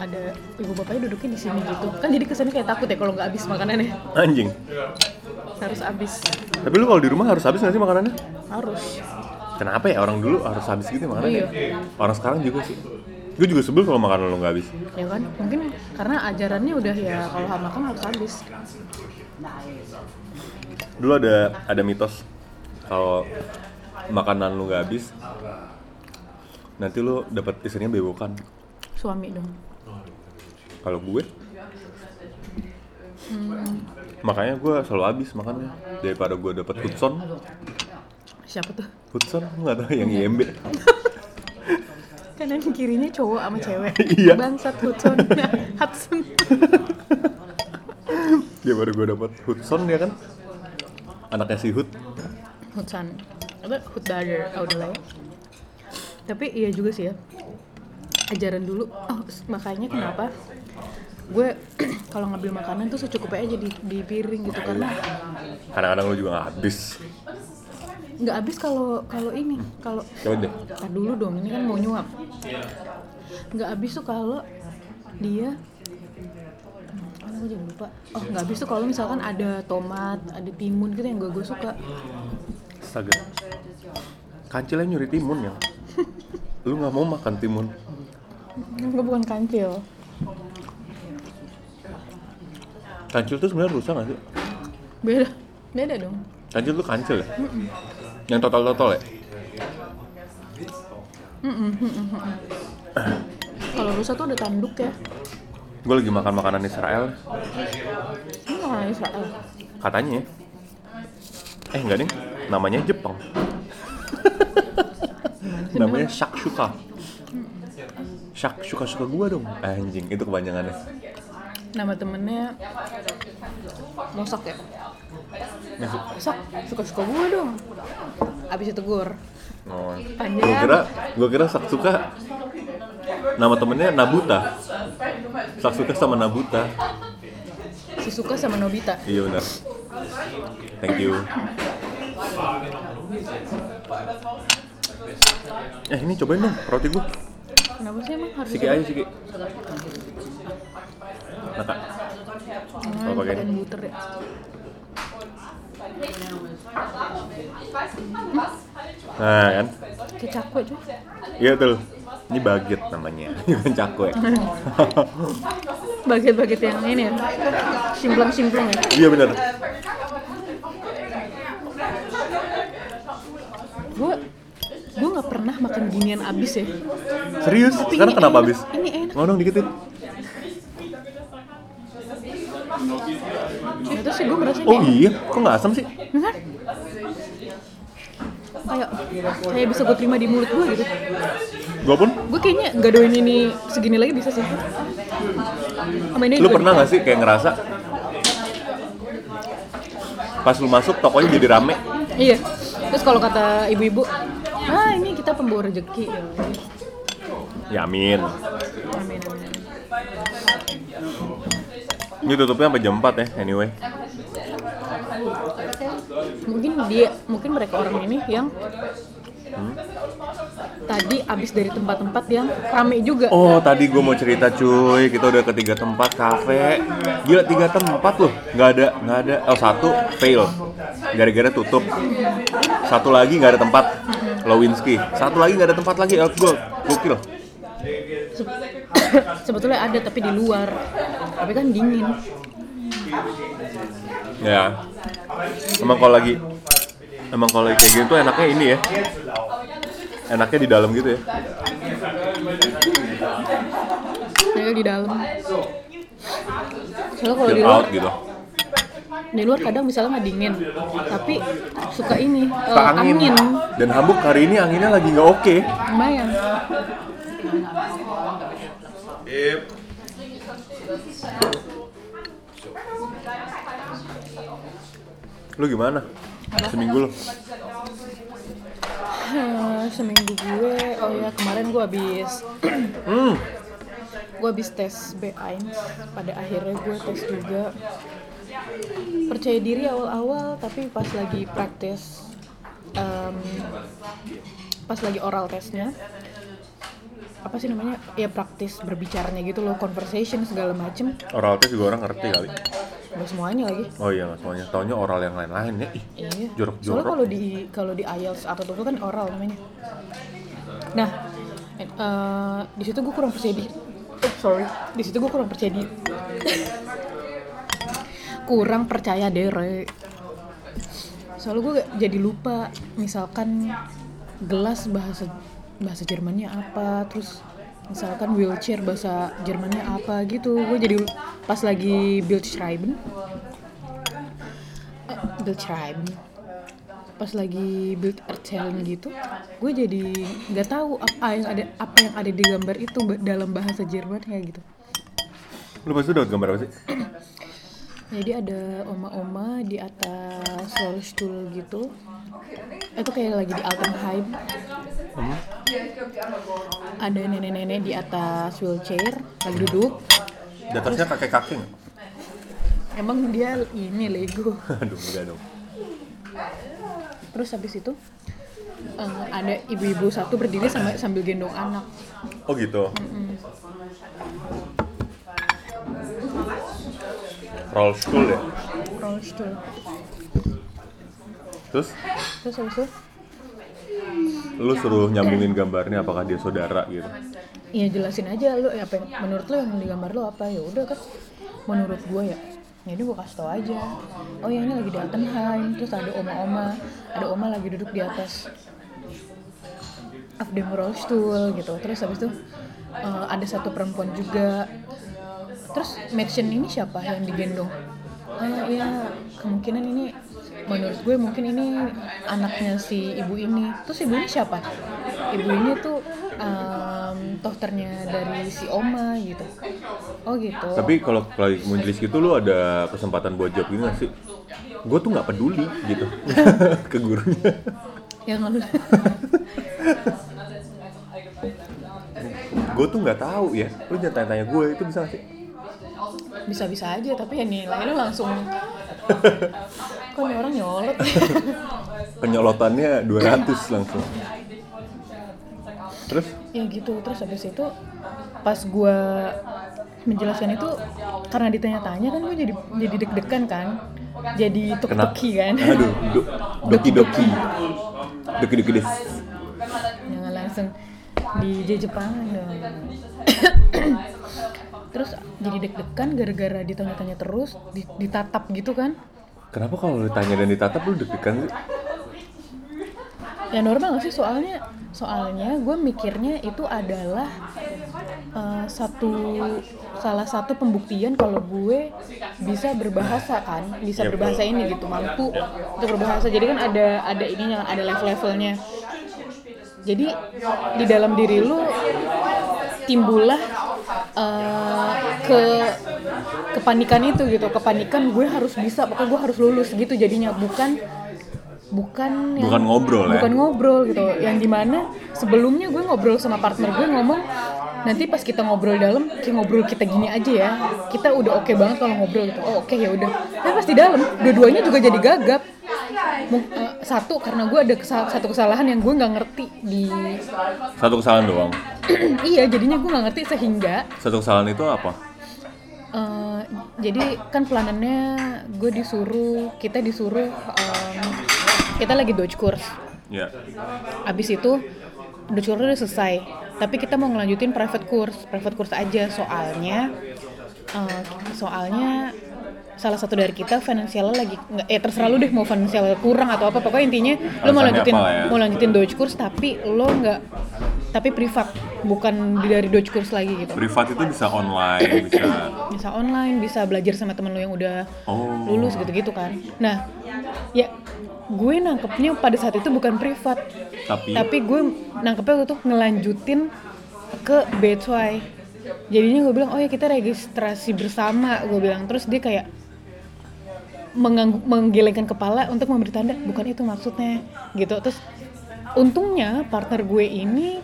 ada ibu bapaknya duduknya di sini gitu. Kan jadi kesannya kayak takut ya kalau nggak habis makanannya. anjing Harus habis. tapi lu kalau di rumah harus habis nggak sih makanannya Harus. kenapa ya orang dulu harus habis gitu makanannya Iya. orang sekarang juga sih gue juga sebel kalau makanan lu nggak habis Ya kan? Mungkin karena ajarannya udah ya kalau makan harus habis. dulu ada ada mitos kalau makanan lu nggak habis nanti lu dapat istrinya bewokan Suami dong. Kalau gue makanya gue selalu habis makannya daripada gue dapat Hudson Siapa tuh? Hudson nggak tahu yang IMB Kanan kirinya cowok sama cewek. Iya. Bangsat Hudson. Hudson. daripada gue dapat Hudson ya kan anaknya si Hud Hudson. Apa Hud Brother? Oh, udah lah ya. Tapi iya juga sih ya. Ajaran dulu. Oh, makanya kenapa gue kalau ngambil makanan tuh secukupnya aja di, di piring gitu karena kadang-kadang lu juga nggak habis nggak habis kalau kalau ini kalau coba deh Tar dulu dong, ini kan mau nyuap. Nggak habis tuh kalau dia Mana gue jadi lupa. Oh, nggak habis tuh kalau misalkan ada tomat, ada timun gitu yang gue gue suka. astaga kancilnya nyuri timun ya lu nggak mau makan timun Gue bukan kancil. Kancil tuh sebenarnya rusak nggak sih? Beda. Beda dong. kancil tuh kancil ya? Yang total total ya Kalau rusa tuh ada tanduk ya. gue lagi makan makanan Israel. Ini makanan Israel. katanya ya. eh enggak deh namanya Jepang. Namanya shakshuka. Shakshuka suka gua dong. Anjing itu kepanjangannya Nama temennya Mosak ya. Sak, suka-suka gue dong. Abis itu gur. oh. Panjang. gua kira gua kira Saksuka nama temennya Nabuta Saksuka sama Nabuta Si suka sama Nobita. iya benar thank you eh ini cobain dong roti gua Kenapa sih emang harus Siki aja Siki Kak Hmm, Kalau pakai ini. butter ya. Nah kan Kayak cakwe cuy. Iya tuh Ini baget namanya Bukan cakwe Baget-baget yang ini ya. Simplang-simplang ya. Iya benar Gue gue nggak pernah makan ginian abis ya. Serius? Tapi Sekarang ini kenapa enak, habis? ini enak. Mau dong dikitin Itu sih gue merasa Oh iya Kok nggak asam sih? Kan? Kayak kayak bisa gue terima di mulut gue gitu. Gua pun Gue kayaknya nggak doain ini segini lagi bisa sih. Sama ini Lu pernah nggak sih kayak ngerasa Pas lu masuk tokonya jadi rame Iya. Terus kalau kata ibu-ibu, ah ini kita pembawa rezeki. Ya amin Amin amin. Ini tutupnya sampai jam 4 ya anyway Mungkin dia, mungkin mereka orang ini yang tadi abis dari tempat-tempat yang rame juga. Oh tadi gue mau cerita cuy, kita udah ke tiga tempat kafe. Gila tiga tempat loh, nggak ada nggak ada. Oh satu fail, gara-gara tutup. Satu lagi nggak ada tempat, Lowinski. Satu lagi nggak ada tempat lagi, Elf Gold, gokil. Sebetulnya ada tapi di luar. Tapi kan dingin. Ya, emang kalau lagi, emang kalau lagi kayak gini tuh enaknya ini ya. Enaknya di dalam gitu ya. Saya di dalam. Soalnya kalau di luar, gitu. di luar kadang misalnya nggak dingin, tapi suka ini Suka angin. angin. Dan Hamburg hari ini anginnya lagi nggak oke. Lumayan. Lu gimana? Seminggu lo? Eh, seminggu gue, oh ya kemarin gue habis Hmm, gue habis tes B1 pada akhirnya gue tes juga percaya diri awal-awal tapi pas lagi praktis em, pas lagi oral tesnya apa sih namanya ya praktis berbicaranya gitu loh conversation segala macem Oral test juga orang ngerti kali. nggak semuanya lagi Oh iya nggak semuanya. Taunya oral yang lain-lain ya. Ih, Iya. Jorok-jorok. Soalnya kalau di kalau di IELTS atau TOEFL kan oral namanya. Nah, eh, di situ gue kurang percaya diri. Eh, sorry, di situ gue kurang percaya diri. kurang percaya diri. Soalnya gue jadi lupa, misalkan gelas bahasa bahasa Jermannya apa, terus misalkan wheelchair bahasa Jermannya apa gitu. Gue jadi pas lagi Bildschreiben eh, Bildschreiben pas lagi build erzählen gitu gue jadi nggak tahu apa yang ada apa yang ada di gambar itu dalam bahasa Jerman kayak gitu Lu pas itu dapat gambar apa sih? jadi ada oma-oma di atas rollstool gitu itu kayak lagi di Altenheim Hmm? ada nenek-nenek di atas wheelchair lagi duduk Di atasnya kakek-kakek nggak? emang dia ini Lego Aduh, enggak dong. terus habis itu eh, ada ibu-ibu satu berdiri sama sambil gendong anak Oh gitu. Roll school ya. rollstool Terus terus habis itu? Lu suruh nyambungin gambarnya apakah dia saudara gitu. Iya jelasin aja lu ya apa yang, menurut lu yang di gambar lu apa? Ya udah kan menurut gue ya. Ya ini gue kasih tau aja. Oh ya ini lagi di Altenheim terus ada oma-oma. Ada oma lagi duduk di atas auf dem Rollstuhl gitu. Terus habis itu eh, ada satu perempuan juga. Terus mention ini siapa yang digendong? Ah ya kemungkinan ini menurut gue mungkin ini anaknya si ibu ini terus ibu ini siapa ibu ini tuh em, tohternya dari si oma gitu oh gitu Tapi kalau lagi majelis gitu lu ada kesempatan buat jawab gini gak sih? Gue tuh nggak peduli gitu ke gurunya. yang lalu Gue tuh nggak tahu ya. Lu jangan tanya-tanya gue itu bisa gak sih? Bisa-bisa aja tapi ya nilai lu langsung kok nih orang nyolot Penyolotannya 200 langsung. Terus ya gitu terus habis itu pas gua menjelaskan itu karena ditanya-tanya kan gue jadi jadi deg-degan kan jadi tuk-tuki kan Aduh, do, doki doki. Doki doki des. jangan langsung di Jepangan dong terus jadi deg-degan gara-gara ditanya-tanya terus di- ditatap gitu kan? Kenapa kalau ditanya dan ditatap lu deg-degan sih? ya normal gak sih? Soalnya soalnya gue mikirnya itu adalah eh, satu salah satu pembuktian kalau gue bisa berbahasa kan? Bisa Iya, berbahasa ini gitu mampu untuk berbahasa. Jadi kan ada ada ininya ada level-levelnya. Jadi di dalam diri lu timbullah eh, ke kepanikan itu gitu. Kepanikan gue harus bisa pokoknya gue harus lulus gitu jadinya. Bukan bukan yang- Bukan ngobrol ya? bukan ngobrol gitu. Yang di mana sebelumnya gue ngobrol sama partner gue ngomong nanti pas kita ngobrol dalam kayak ngobrol kita gini aja ya. Kita udah oke banget kalau ngobrol gitu. Oh oke ya udah. Tapi pas di dalam dua-duanya juga jadi gagap Eh, satu karena gue ada kesal- satu kesalahan yang gue nggak ngerti di Satu kesalahan doang. iya jadinya gue nggak ngerti sehingga Satu kesalahan itu apa? eh, jadi kan planannya gue disuruh kita disuruh em, kita lagi Dutch course Ya. Abis itu Dutch course udah selesai tapi kita mau ngelanjutin private course private course aja soalnya eh, soalnya salah satu dari kita finansialnya lagi nggak eh terserah lu deh mau finansial kurang atau apa pokoknya intinya lu mau lanjutin ya? mau lanjutin Dutch course tapi lo nggak tapi privat bukan dari Dutch course lagi gitu. Privat itu bisa online, bisa bisa online bisa belajar sama temen lu yang udah Oh. lulus gitu-gitu kan. Nah ya gue nangkepnya pada saat itu bukan privat. Tapi tapi gue nangkepnya waktu itu ngelanjutin ke B2 jadinya gue bilang oh ya kita registrasi bersama gue bilang. Terus dia kayak menggelengkan kepala untuk memberi tanda bukan itu maksudnya gitu. Terus untungnya partner gue ini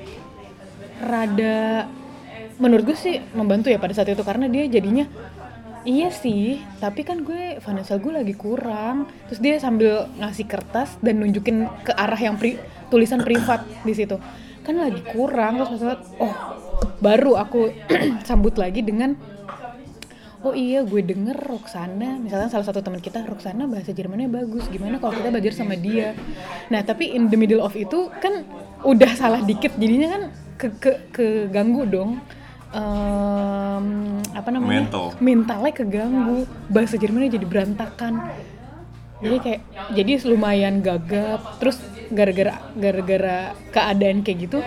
rada menurut gue sih membantu ya pada saat itu karena dia jadinya iya sih tapi kan gue financial gue lagi kurang. Terus dia sambil ngasih kertas dan nunjukin ke arah yang pri- tulisan privat di situ. Kan lagi kurang terus maksudnya oh baru aku sambut lagi dengan oh iya gue denger Roxana. Misalnya salah satu teman kita Roxana bahasa Jermannya bagus. Gimana kalau kita belajar sama dia? Nah tapi in the middle of itu kan udah salah dikit. Jadinya kan ke ke keganggu dong. Em, apa namanya? Mental. mentalnya keganggu. Bahasa Jermannya jadi berantakan jadi kayak jadi lumayan gagap terus gara-gara gara-gara keadaan kayak gitu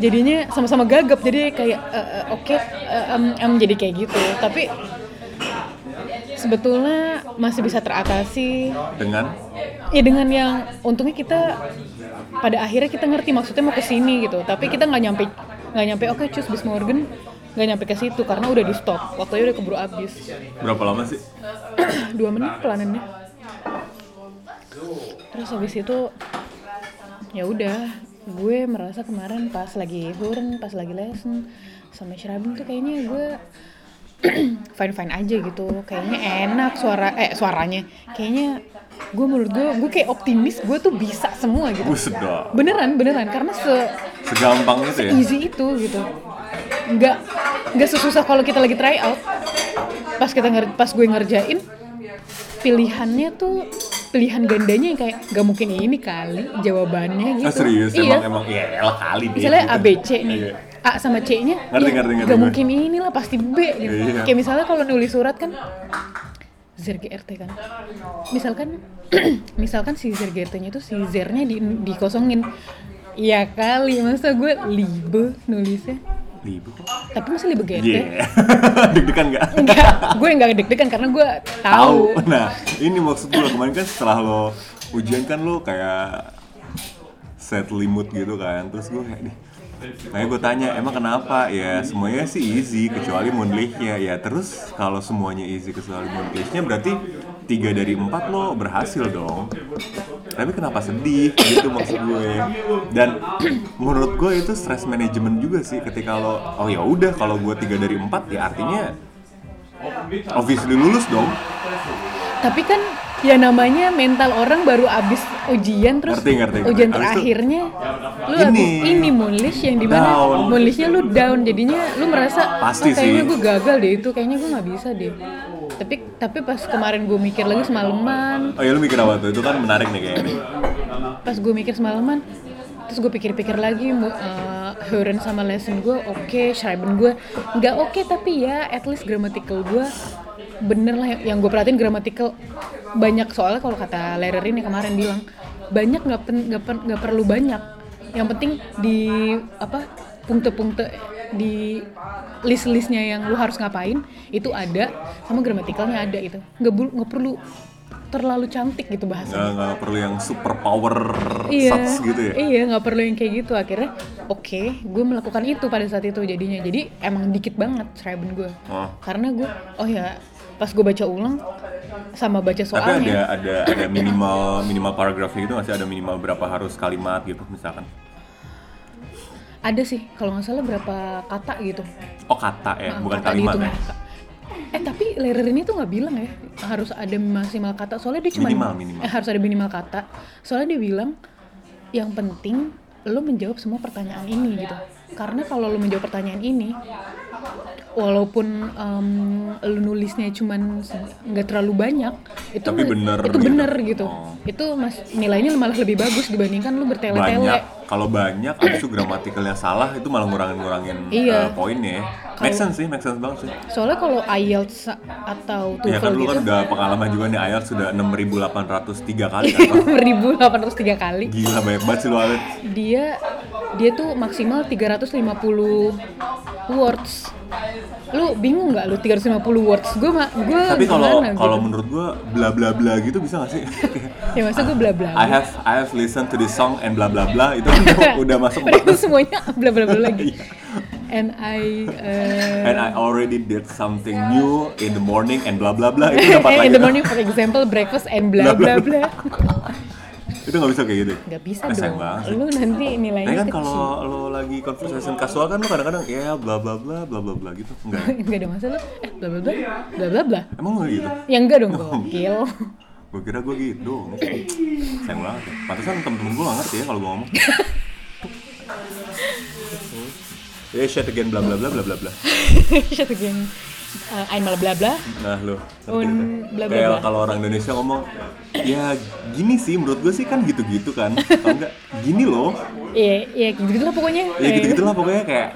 jadinya sama-sama gagap. Jadi kayak eh, eh, oke eh, em, em, jadi kayak gitu. Tapi sebetulnya masih bisa teratasi. Dengan? Ya dengan yang untungnya kita pada akhirnya kita ngerti maksudnya mau ke sini gitu. Tapi kita nggak nyampe nggak nyampe oke cus bis Morgan nggak nyampe ke situ karena udah di stop. Waktunya udah keburu habis. Berapa lama sih? Dua menit pelanannya terus habis itu ya udah gue merasa kemarin pas lagi hurn pas lagi lesson sama Shrabin tuh kayaknya gue fine fine aja gitu. Kayaknya enak suara eh suaranya. Kayaknya gue menurut gue gue kayak optimis gue tuh bisa semua gitu. Beneran beneran. Karena se segampang itu ya? easy itu gitu. Nggak nggak sesusah kalau kita lagi try out. Pas kita pas gue ngerjain pilihannya tuh pilihan gandanya yang kayak gak mungkin ini kali jawabannya gitu. Ah, serius? Iya. Emang emang ya elah kali deh misalnya gitu. A B C nih. Iya. A sama C nya Ngerti, ngerti, ngerti. Gak mungkin inilah pasti B gitu. Iya. kayak misalnya kalau nulis surat kan ZRGRT kan. Misalkan misalkan si ZRGRT nya itu si zernya di, dikosongin. Ya kali masa gue libe nulisnya Libu kok tapi masa libe GRT Iya. Deg-degan nggak? enggak gue enggak deg-degan karena gue tahu Nah, ini maksud gue kemarin kan setelah lo ujian kan lo kayak set limut gitu kan. Terus gue kayak nih Makanya gue tanya, emang kenapa? Ya semuanya sih easy, kecuali Moonlight-nya Ya terus kalau semuanya easy kecuali Moonlight-nya berarti tiga dari empat lo berhasil dong Tapi kenapa sedih? Gitu maksud gue Dan menurut gue itu stress management juga sih ketika lo Oh ya udah kalau gue tiga dari empat ya artinya obviously lulus dong tapi kan ya namanya mental orang baru abis ujian terus Ngerti, ngerti, ngerti. ujian Abis itu, terakhirnya lu ini, ini moonlish yang di mana down. moonlishnya lu down jadinya lu merasa Pasti "Oh, kayaknya sih." gue gagal deh itu kayaknya gue nggak bisa deh tapi tapi pas kemarin gue mikir lagi semalaman. Oh ya lu mikir apa tuh? Itu kan menarik nih kayaknya. Pas gue mikir semalaman terus gue pikir-pikir lagi uh, Huren sama lesson gue oke Schreiben gue nggak oke tapi ya at least grammatical gue bener lah. Yang gue perhatiin grammatical banyak soalnya kalau kata Lerer ini kemarin bilang banyak nggak nggak perlu banyak. Yang penting di apa di list-listnya yang lu harus ngapain itu ada sama gramaticalnya ada itu nggak nggak perlu terlalu cantik gitu bahasa Nggak, perlu yang super power iya. sats gitu ya. iya nggak perlu yang kayak gitu. Akhirnya oke gue melakukan itu pada saat itu jadinya. Jadi emang dikit banget Schreiben gue Oh. karena gue oh ya pas gue baca ulang sama baca Tapi ada soalnya. ada ada minimal minimal paragrafnya gitu masih ada minimal berapa harus kalimat gitu misalkan. Ada sih kalau nggak salah berapa kata gitu Oh kata ya, Nah, bukan kata kalimat dihitung ya. Kak. Eh tapi Lerer ini tuh nggak bilang ya harus ada maksimal kata. Soalnya dia cuma Minimal, minimal. Eh, harus ada minimal kata. Soalnya dia bilang yang penting lo menjawab semua pertanyaan ini gitu. Karena kalau lo menjawab pertanyaan ini, walaupun em, lo nulisnya cuman nggak terlalu banyak, itu Tapi bener itu gitu. bener gitu. Oh. Itu mas nilainya malah lebih bagus dibandingkan lo bertele-tele. Banyak. Kalau banyak, abis itu gramatikalnya salah, itu malah ngurangin-ngurangin Iya. eh, poinnya. ya. Make sense sih, make sense banget sih. Soalnya kalau IELTS atau Ya kan TOEFL lu gitu, kan udah pengalaman juga nih IELTS sudah 6.803 kali kan. 6.803 kali. Gila banyak banget sih lu IELTS. dia dia tuh maksimal 350 words lu bingung nggak lu 350 words gue mah gue Tapi kalau gimana kalau gitu. menurut gua bla bla bla gitu bisa gak sih? ya masa gue bla bla I have I have listened to this song and bla bla bla itu udah, udah masuk Padahal batas. semuanya bla bla bla lagi Iya. and I uh, And I already did something new in the morning and bla bla bla itu dapat lagi. in the morning for example breakfast and bla bla bla itu nggak bisa kayak gitu. nggak bisa Eh, sayang dong banget lu nanti Nah nilainya kan kecil kalau lo lagi conversation casual kan lo kadang-kadang ya bla bla bla bla bla bla gitu. Enggak. nggak ada masalah eh bla bla bla bla bla bla Emang nggak gitu? ya enggak dong gokil Gue kira gue gitu. Sayang banget ya. Pantesan temen-temen gue gak ngerti ya kalau gue ngomong. Ya shit again bla bla bla bla bla bla. Shit again. Uh, einmal bla bla. Nah lo Un bla bla Kayak kalau orang Indonesia ngomong ya gini sih menurut gue sih kan gitu-gitu kan. Kalau enggak gini loh. Iya, iya gitu lah pokoknya. Ya gitu-gitu lah pokoknya kayak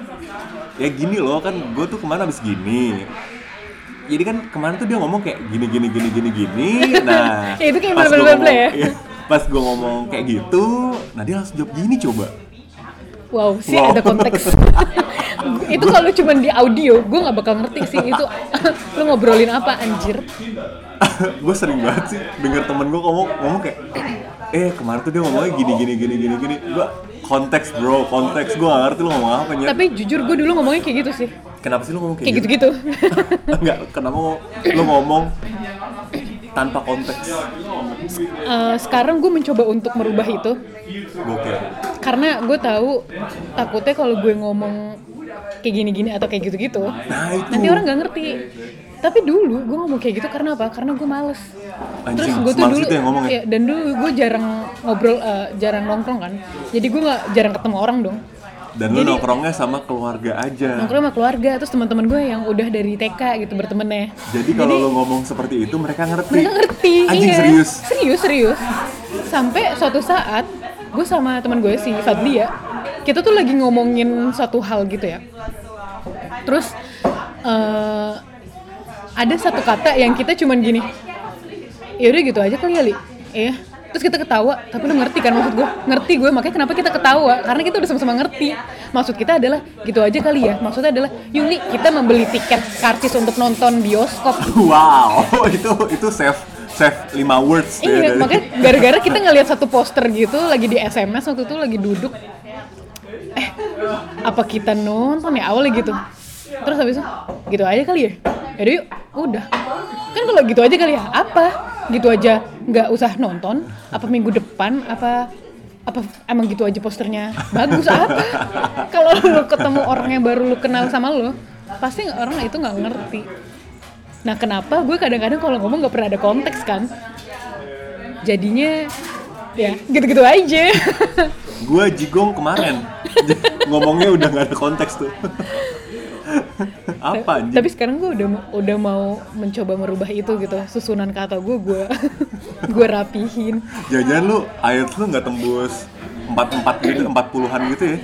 ya gini loh kan gue tuh ke mana habis gini. Jadi kan kemarin tuh dia ngomong kayak gini gini gini gini gini. Nah, Ya, itu kayak pas bla bla gua bla bla ngomong- ya? iya, Pas gue ngomong kayak gitu, nah dia langsung jawab gini coba. Wow, sih Wow. ada konteks. itu kalau cuma di audio, gue nggak bakal ngerti sih itu. Lu ngobrolin apa anjir. gue sering banget sih denger temen gue ngomong ngomong kayak eh kemarin tuh dia ngomongnya gini gini gini gini gini. Gue konteks bro konteks. Gue gak ngerti lu ngomong apa nyet. Tapi jujur gue dulu ngomongnya kayak gitu sih. kenapa sih lu ngomong kayak, Kayak gitu-gitu. enggak kenapa lu- ngomong tanpa konteks? Eh, sekarang gue mencoba untuk merubah itu. Gokil. Karena gue tahu takutnya kalau gue ngomong kayak gini-gini atau kayak gitu-gitu. Nah itu. Nanti orang nggak ngerti. Tapi dulu gue ngomong kayak gitu karena apa? Karena gue males. Terus Anjing, gue tuh dulu itu yang ngomong ya? dan dulu gue jarang ngobrol eh, jarang nongkrong kan. Jadi gue nggak jarang ketemu orang dong. Dan lu nongkrongnya sama keluarga aja. Nongkrong sama keluarga terus teman-teman gue yang udah dari TK gitu bertemannya. Jadi kalau lu ngomong seperti itu mereka ngerti. Mereka ngerti anjing iya. serius. Serius serius. Sampai suatu saat gue sama teman gue si Fadlia kita tuh lagi ngomongin satu hal gitu ya. Terus eh, ada satu kata yang kita cuman gini ya udah gitu aja kali ya li. Iya. Terus kita ketawa tapi lu ngerti kan maksud gue ngerti gue makanya kenapa kita ketawa? Karena kita udah sama-sama ngerti. Maksud kita adalah gitu aja kali ya. Maksudnya adalah Yuli kita membeli tiket karcis untuk nonton bioskop. Wow itu itu save save 5 words ya Iya, makanya gara-gara kita ngelihat satu poster gitu lagi di SMS waktu itu lagi duduk. Eh, apa kita nonton ya awalnya gitu. Terus habis itu gitu aja kali ya. Yaudah yuk, udah. Kan kalau gitu aja kali ya, apa? Gitu aja nggak usah nonton, apa minggu depan, apa apa emang gitu aja posternya bagus apa kalau lu ketemu orang yang baru lu kenal sama lu pasti orang itu nggak ngerti Nah kenapa gue kadang-kadang kalau ngomong nggak pernah ada konteks kan? Jadinya ya gitu-gitu aja. gue jigong kemarin ngomongnya udah gak ada konteks tuh apa anjing Tapi sekarang gue udah udah mau mencoba merubah itu gitu. Susunan kata gue gue gue rapihin. Jangan-jangan lu IELTS lu nggak tembus empat empat gitu empat puluhan gitu ya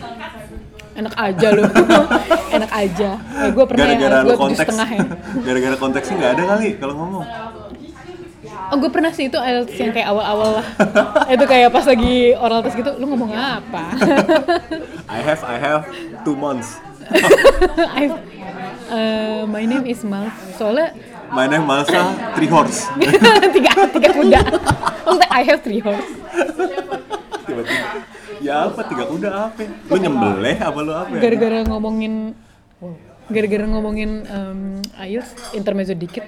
Enak aja loh. Enak aja. Eh, gue pernah gara-gara ya, lu gue tujuh konteks setengah ya. gara-gara konteksnya nggak ada kali kalau ngomong Oh gue pernah sih itu IELTS yang kayak awal-awal lah. itu kayak pas lagi oral test gitu, lu ngomong apa? I have I have two months I, uh, my name is Mal. Soalnya my name Malsa three horse tiga tiga kuda. Maksudnya I have three horse. tiba-tiba ya apa tiga kuda apa lu nyembelih apa lu apa ya? Gara-gara ngomongin gara-gara ngomongin um, IELTS intermezzo dikit.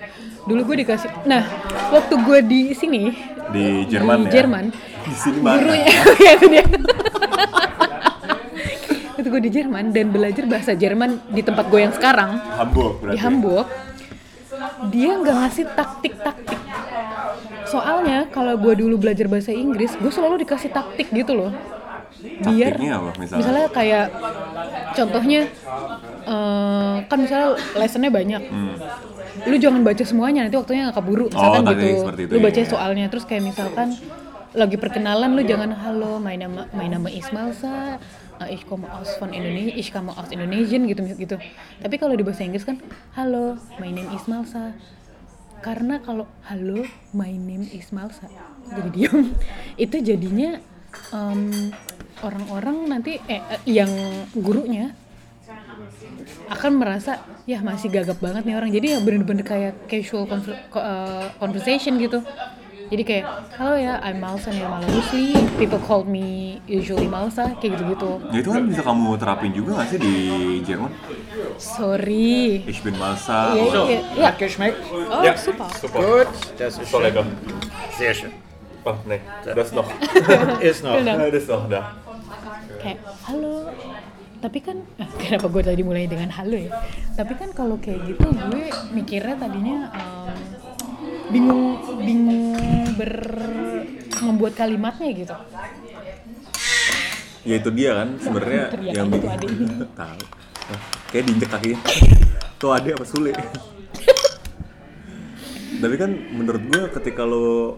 Dulu gue dikasih. Nah, waktu gue di sini di Jerman di ya Jerman, di sini mana gurunya ya itu dia. itu gue di Jerman dan belajar bahasa Jerman di tempat gue yang sekarang Hamburg di Hamburg dia nggak ngasih taktik-taktik soalnya kalau gue dulu belajar bahasa Inggris gue selalu dikasih taktik gitu loh biar Taktiknya apa misalnya? misalnya kayak contohnya eh, kan misalnya lessonnya banyak. Hmm. lu jangan baca semuanya nanti waktunya nggak keburu. Misalkan Oh, gitu itu, lu iya, baca iya. soalnya. Terus kayak misalkan lagi perkenalan lu jangan halo my nama my nama Ismalsa uh, ich komme aus von Indonesia ich komme aus Indonesian gitu gitu. Tapi kalau di bahasa Inggris kan halo my name is Malsa. Karena kalau halo my name is Malsa jadi diam. Itu jadinya em, orang-orang nanti eh, eh, yang gurunya akan merasa ya masih gagap banget nih orang jadi ya bener-bener kayak casual eh, conversation gitu jadi kayak halo ya I'm Malsa Nirmala Rusli people call me usually Malsa kayak gitu-gitu Ya itu kan bisa kamu terapin juga gak sih di Jerman? sorry Ich bin Malsa. Iya, iya, iya. Hat geschmeckt? oh super Gut, das ist lecker. Sehr schön. Oh, nee, das noch. Ist noch. Genau. Das noch da. kayak halo tapi kan eh, kenapa gue tadi mulai dengan halo ya tapi kan kalau kayak gitu gue mikirnya tadinya em, bingung bingung ber membuat kalimatnya gitu Ya itu dia kan sebenarnya yang itu adik. tahu. Nah, kayak diinjek kakinya tuh ade apa Sule tapi kan menurut gue ketika lo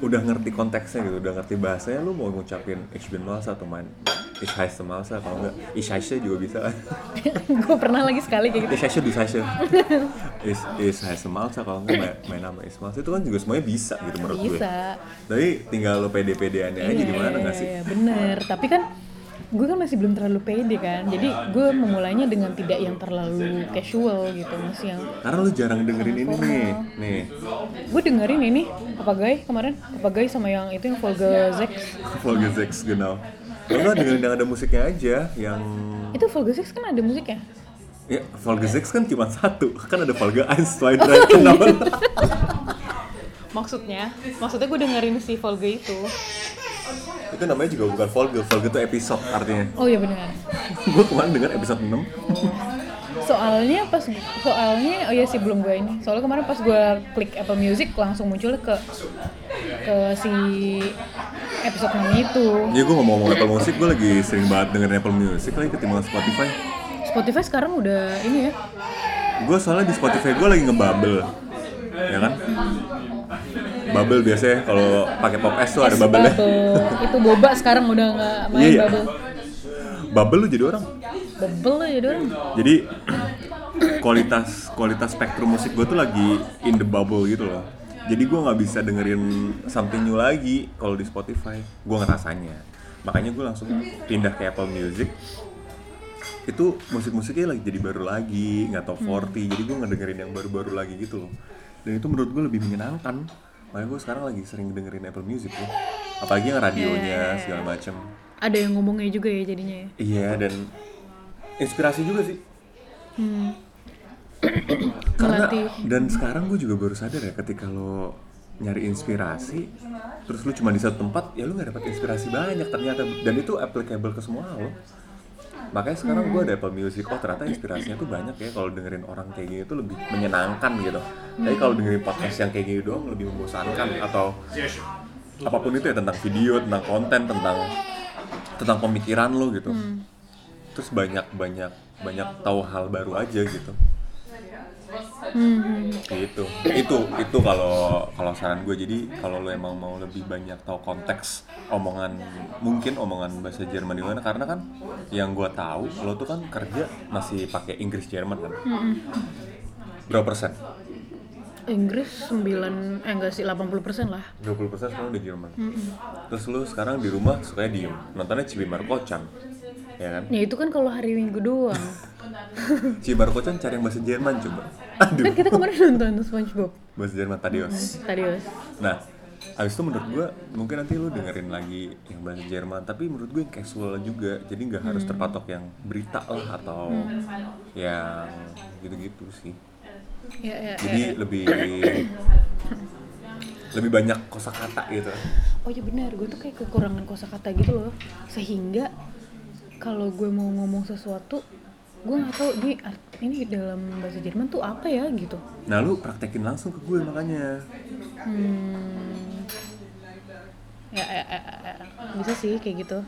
udah ngerti konteksnya gitu, udah ngerti bahasanya, lo mau ngucapin Ich bin atau main Ich heiße Malsa, kalau enggak. Ich heiße juga bisa. Kan gue pernah lagi sekali kayak gitu. Ich heiße, du heiße Ich, heiße Malsa, kalau enggak main, main nama Is Malsa itu kan juga semuanya bisa gitu menurut gue. Bisa. Tapi tinggal lo pede-pedeannya aja Iya, gimana nggak sih? iya, bener. Tapi kan gue kan masih belum terlalu pede kan. Jadi gue memulainya dengan tidak yang terlalu casual gitu masih yang Karena lo jarang dengerin ini nih Nih, gue dengerin ini Papagai kemarin. Papagai sama yang itu yang Volgazex Volgesex genau Lo nggak dengerin yang ada musiknya aja Yang itu Volgazex kan ada musiknya Ya, Volgesex kan cuma satu. Kan ada Volga 1, 2, 3, kenapa? maksudnya? Maksudnya gue dengerin si Volga itu. Itu namanya juga bukan Volga, Volga itu episode artinya. Oh iya benar. Gue kemarin denger episode 6 soalnya pas soalnya oh iya sih belum gue ini. Soalnya kemarin pas gue klik Apple Music langsung muncul ke ke si episode 6 itu. Ya gue ngomong-ngomong Apple Music, gue lagi sering banget dengerin Apple Music lagi ketimbang Spotify. Spotify sekarang udah ini ya? Gue soalnya di Spotify gue lagi ngebubble Ya kan? Bubble biasanya kalau pakai pop S tuh ada Es bubble. Itu boba sekarang udah nggak main iya. bubble. Bubble lu jadi orang bubble ya dong Jadi kualitas kualitas spektrum musik gue tuh lagi in the bubble gitu loh. Jadi gue nggak bisa dengerin something new lagi kalau di Spotify. Gue ngerasanya. Makanya gue langsung pindah ke Apple Music. Itu musik-musiknya lagi jadi baru lagi, nggak top 40. Jadi gue ngedengerin yang baru-baru lagi gitu loh. Dan itu menurut gue lebih menyenangkan. Makanya gue sekarang lagi sering dengerin Apple Music tuh. Apalagi yang radionya segala macem. ada yang ngomongnya juga ya jadinya ya Iya dan inspirasi juga sih. hmm. Karena Melatih. dan sekarang gue juga baru sadar ya ketika lo nyari inspirasi terus lu cuma di satu tempat ya lu nggak dapat inspirasi banyak ternyata. Dan itu applicable ke semua lo. Makanya sekarang gue ada Apple Music. Oh ternyata inspirasinya tuh banyak ya kalau dengerin orang kayak gini tuh lebih menyenangkan gitu. Tapi kalau dengerin podcast yang kayak gini doang lebih membosankan atau apa pun itu ya tentang video tentang konten tentang tentang pemikiran lo gitu terus banyak banyak banyak tahu hal baru aja gitu. Hmm. gitu. Itu itu kalau kalau saran gue. Jadi kalau lo emang mau lebih banyak tahu konteks omongan mungkin omongan bahasa Jerman di mana karena kan yang gue tahu lo tuh kan kerja masih pakai Inggris Jerman kan? Berapa persen? Inggris 9 eh enggak sih 80% lah. 20 persen sekarang udah Jerman. Terus lo sekarang di rumah sukanya diem. Nontonnya Cibimar Kocan ya kan? Ya itu kan kalau hari Minggu doang. Cibimar Kocan cari yang bahasa Jerman coba. Aduh. Kan kita kemarin nonton SpongeBob. Bahasa Jerman Tadios Tadios Nah, abis itu menurut gue mungkin nanti lu dengerin lagi yang bahasa Jerman, tapi menurut gue yang casual juga, jadi nggak harus terpatok yang berita lah atau yang gitu-gitu sih. ya ya, ya. Jadi lebih lebih banyak kosakata gitu. oh iya benar. Gue tuh kayak kekurangan kosakata gitu loh. Sehingga kalau gue mau ngomong sesuatu gue nggak tahu ini ini dalam bahasa Jerman tuh apa ya gitu Nah, lu praktekin langsung ke gue makanya. hmm. ya, ya, ya, ya, bisa sih kayak gitu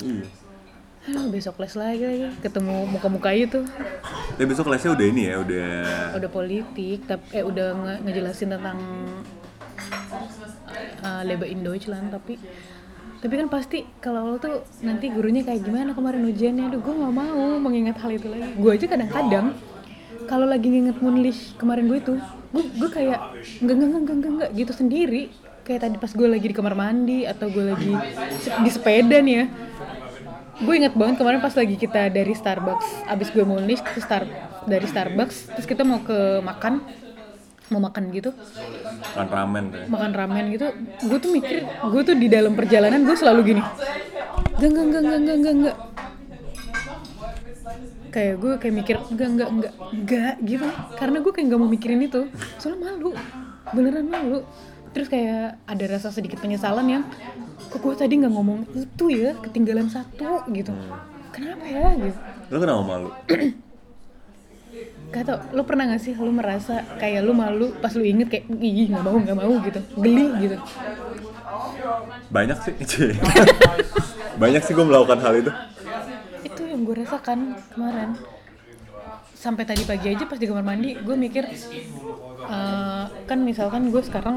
Iya. Aduh, besok les lagi lagi ketemu muka-muka itu Tapi besok kelasnya udah ini ya, udah udah politik tapi eh udah nge- ngejelasin tentang uh, Lebe in Deutschland tapi tapi kan pasti kalau lo tuh nanti gurunya kayak gimana kemarin ujiannya? Aduh gue nggak mau mengingat hal itu lagi. Gue aja kadang-kadang kalau lagi nginget Munlish kemarin gue itu gue kayak enggak enggak enggak enggak enggak gitu sendiri. Kayak tadi pas gue lagi di kamar mandi atau gue lagi di sepeda nih ya. Gue inget banget kemarin pas lagi kita dari Starbucks abis gue Munlish ke Star dari Starbucks terus kita mau ke makan mau makan gitu. Makan ramen ya. makan ramen gitu. Gue tuh mikir gue tuh di dalam perjalanan gue selalu gini. Enggak enggak enggak enggak enggak enggak kayak gue kayak mikir enggak enggak enggak enggak gitu. Karena gue kayak nggak mau mikirin itu. Soalnya malu. Beneran malu. Terus kayak ada rasa sedikit penyesalan yang kok gue tadi nggak ngomong itu ya? Ketinggalan satu gitu. Kenapa ya? gitu. Lu kenapa malu? Gak tau, lo pernah gak sih lo merasa kayak lo malu pas lo inget kayak ih nggak mau nggak mau gitu, geli gitu. Banyak sih. Banyak sih gue melakukan hal itu. Itu yang gue rasakan kemarin sampai tadi pagi aja pas di kamar mandi gue mikir eh, kan misalkan gue sekarang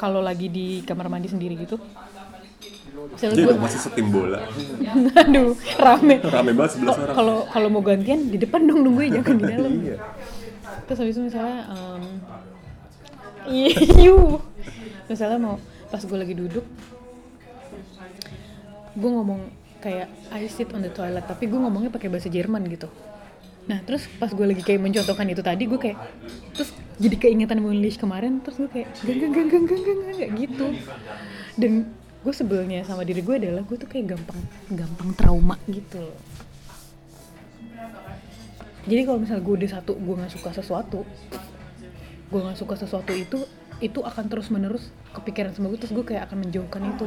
kalau lagi di kamar mandi sendiri gitu jadi udah masih setim bola. Aduh, rame. Rame banget sebelah orang. Kalau kalau mau gantian di depan dong nungguin jangan di dalam. iya. Terus habis itu misalnya um, Iyu. misalnya mau pas gue lagi duduk gue ngomong kayak I sit on the toilet tapi gue ngomongnya pakai bahasa Jerman gitu nah terus pas gue lagi kayak mencontohkan itu tadi gue kayak terus jadi keingetan Moonlish kemarin terus gue kayak geng geng geng geng geng geng gitu dan gue sebelnya sama diri gue adalah gue tuh kayak gampang gampang trauma gitu loh. Jadi kalau misalnya gue udah satu gue nggak suka sesuatu gue nggak suka sesuatu itu itu akan terus menerus kepikiran sama gue terus gue kayak akan menjauhkan itu.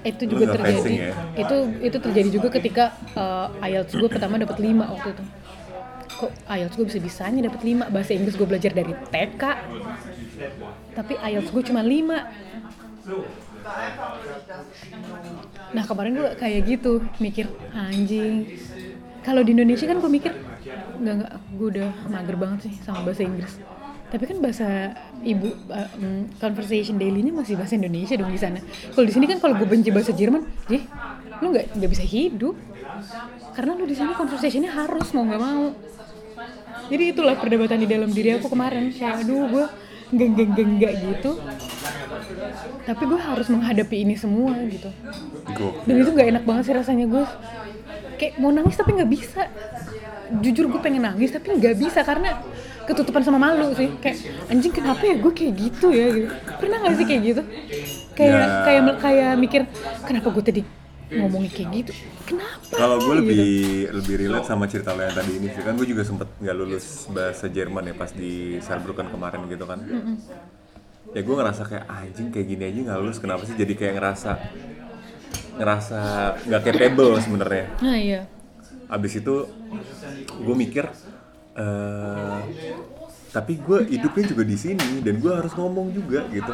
Itu juga terjadi. ya? itu itu terjadi juga ketika uh, IELTS gue pertama dapat 5 waktu itu. Kok IELTS gue bisa bisanya dapat 5 bahasa Inggris gue belajar dari TK tapi IELTS gue cuma 5 nah kemarin gue kayak gitu mikir anjing. Kalau di Indonesia kan gue mikir nggak nggak gue udah mager banget sih sama bahasa Inggris. Tapi kan bahasa ibu uh, conversation daily-nya masih bahasa Indonesia dong di sana. Kalau di sini kan kalau gue benci bahasa Jerman eh lu nggak nggak bisa hidup. Karena lu di sini conversation-nya harus mau nggak mau. Jadi itulah perdebatan di dalam diri aku kemarin. Kayak aduh gue geng geng geng gak gitu. Tapi gue harus menghadapi ini semua gitu. Gokil. dan itu nggak enak banget sih rasanya gue kayak mau nangis tapi nggak bisa. Jujur gue pengen nangis tapi nggak bisa karena ketutupan sama malu sih. Kayak anjing kenapa ya gue kayak gitu ya? Gitu. Pernah nggak sih kayak gitu? Kayak Ya. kayak kayak mikir kenapa gue tadi ngomongin kayak gitu kenapa Kalau gue Gitu. lebih lebih relate sama cerita lo yang tadi ini sih kan gue juga sempet nggak lulus bahasa Jerman ya pas di Saarbrücken kemarin gitu kan. Ya gue ngerasa kayak "Ah, anjing kayak gini aja nggak lulus kenapa sih jadi kayak ngerasa ngerasa nggak capable sebenarnya. nah iya Abis itu gue mikir eh tapi gue hidupnya juga di sini dan gue harus ngomong juga gitu.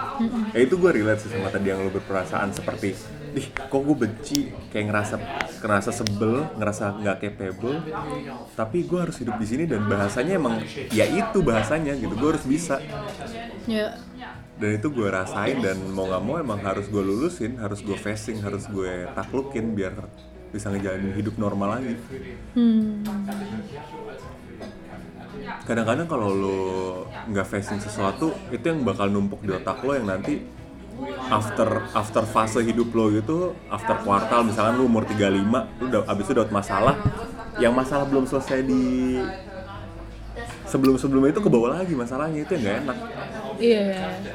Ya itu gue relate sih sama tadi yang lo berperasaan seperti, ih kok gue benci, kayak ngerasa ngerasa sebel, ngerasa nggak capable. Tapi gue harus hidup di sini dan bahasanya emang ya itu bahasanya gitu. Gue harus bisa ya dan itu gue rasain dan mau nggak mau emang harus gue lulusin, harus gue facing, harus gue taklukin biar bisa ngejalanin hidup normal lagi. hmm. kadang-kadang kalau lo nggak facing sesuatu itu yang bakal numpuk di otak lo yang nanti after after fase hidup lo gitu after kuartal misalnya lo umur 35 lo udah abis itu dapat masalah. Yang masalah belum selesai di sebelum sebelumnya itu ke bawah lagi masalahnya itu yang nggak enak. Iya.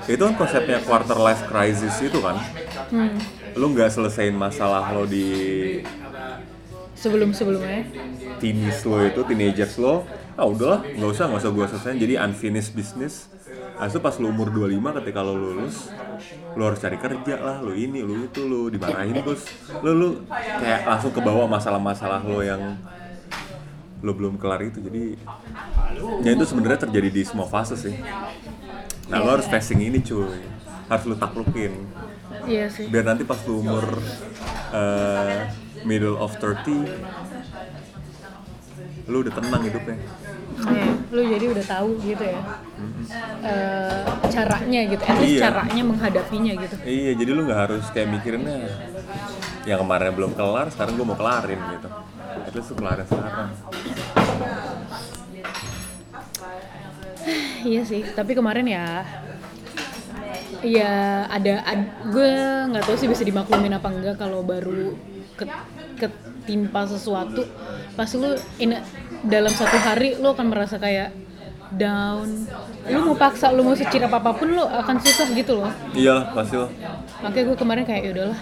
Itu kan konsepnya quarter life crisis itu kan. Hmm. lo nggak selesaiin masalah lo di sebelum sebelumnya teenies lo itu teenagers lo ah udahlah nggak usah nggak usah gue selesaiin jadi unfinished business Itu pas lo umur 25 ketika lo lulus lo harus cari kerja lah lo ini lo itu lo dimarahin terus lo lo kayak langsung ke bawah masalah-masalah lo yang lo belum kelar itu. Jadi ya itu sebenarnya terjadi di semua fase sih. Nah lo harus facing ini cuy. Harus lo taklukin. Iya sih. Biar nanti pas lu umur eh, middle of 30 lu udah tenang hidupnya Iya, lu jadi udah tahu gitu ya Eh, caranya gitu, at least Iya. caranya menghadapinya gitu. iya jadi lu nggak harus kayak mikirinnya yang kemarin belum kelar sekarang gue mau kelarin gitu at least lu kelarin sekarang Iya sih, tapi kemarin ya, ya ada, gue nggak tahu sih bisa dimaklumin apa enggak kalau baru ke- ketimpa sesuatu, pas lu in, dalam satu hari lu akan merasa kayak down, lu mau paksa, lu mau secira apa pun lu akan susah gitu loh. iyalah pasti lo makanya gue kemarin kayak ya udahlah.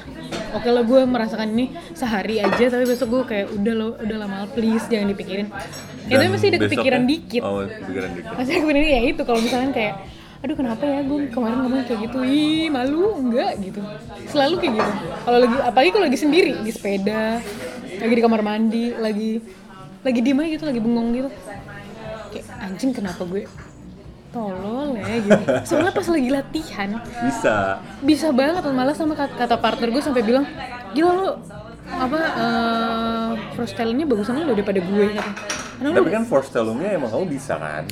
Oke lah gue merasakan ini sehari aja tapi besok gue kayak udah lo udah lama please jangan dipikirin. Itu Dan masih ada kepikiran besoknya- dikit. Oh kepikiran dikit. Masih kepikiran ya itu kalau misalnya kayak aduh kenapa ya gue kemarin ngomong kayak gitu? Ih malu enggak gitu. Selalu kayak gitu. Kalau lagi apalagi kalau lagi sendiri di sepeda lagi di kamar mandi lagi lagi diem aja gitu lagi bengong gitu kayak anjing kenapa gue tolol ya gitu soalnya pas lagi latihan bisa bisa banget malah sama kata, partner gue sampai bilang gila lo apa uh, Frostelnya bagusan lo daripada gue kata. Karena Tapi lu, kan forestelungnya emang kamu bisa kan?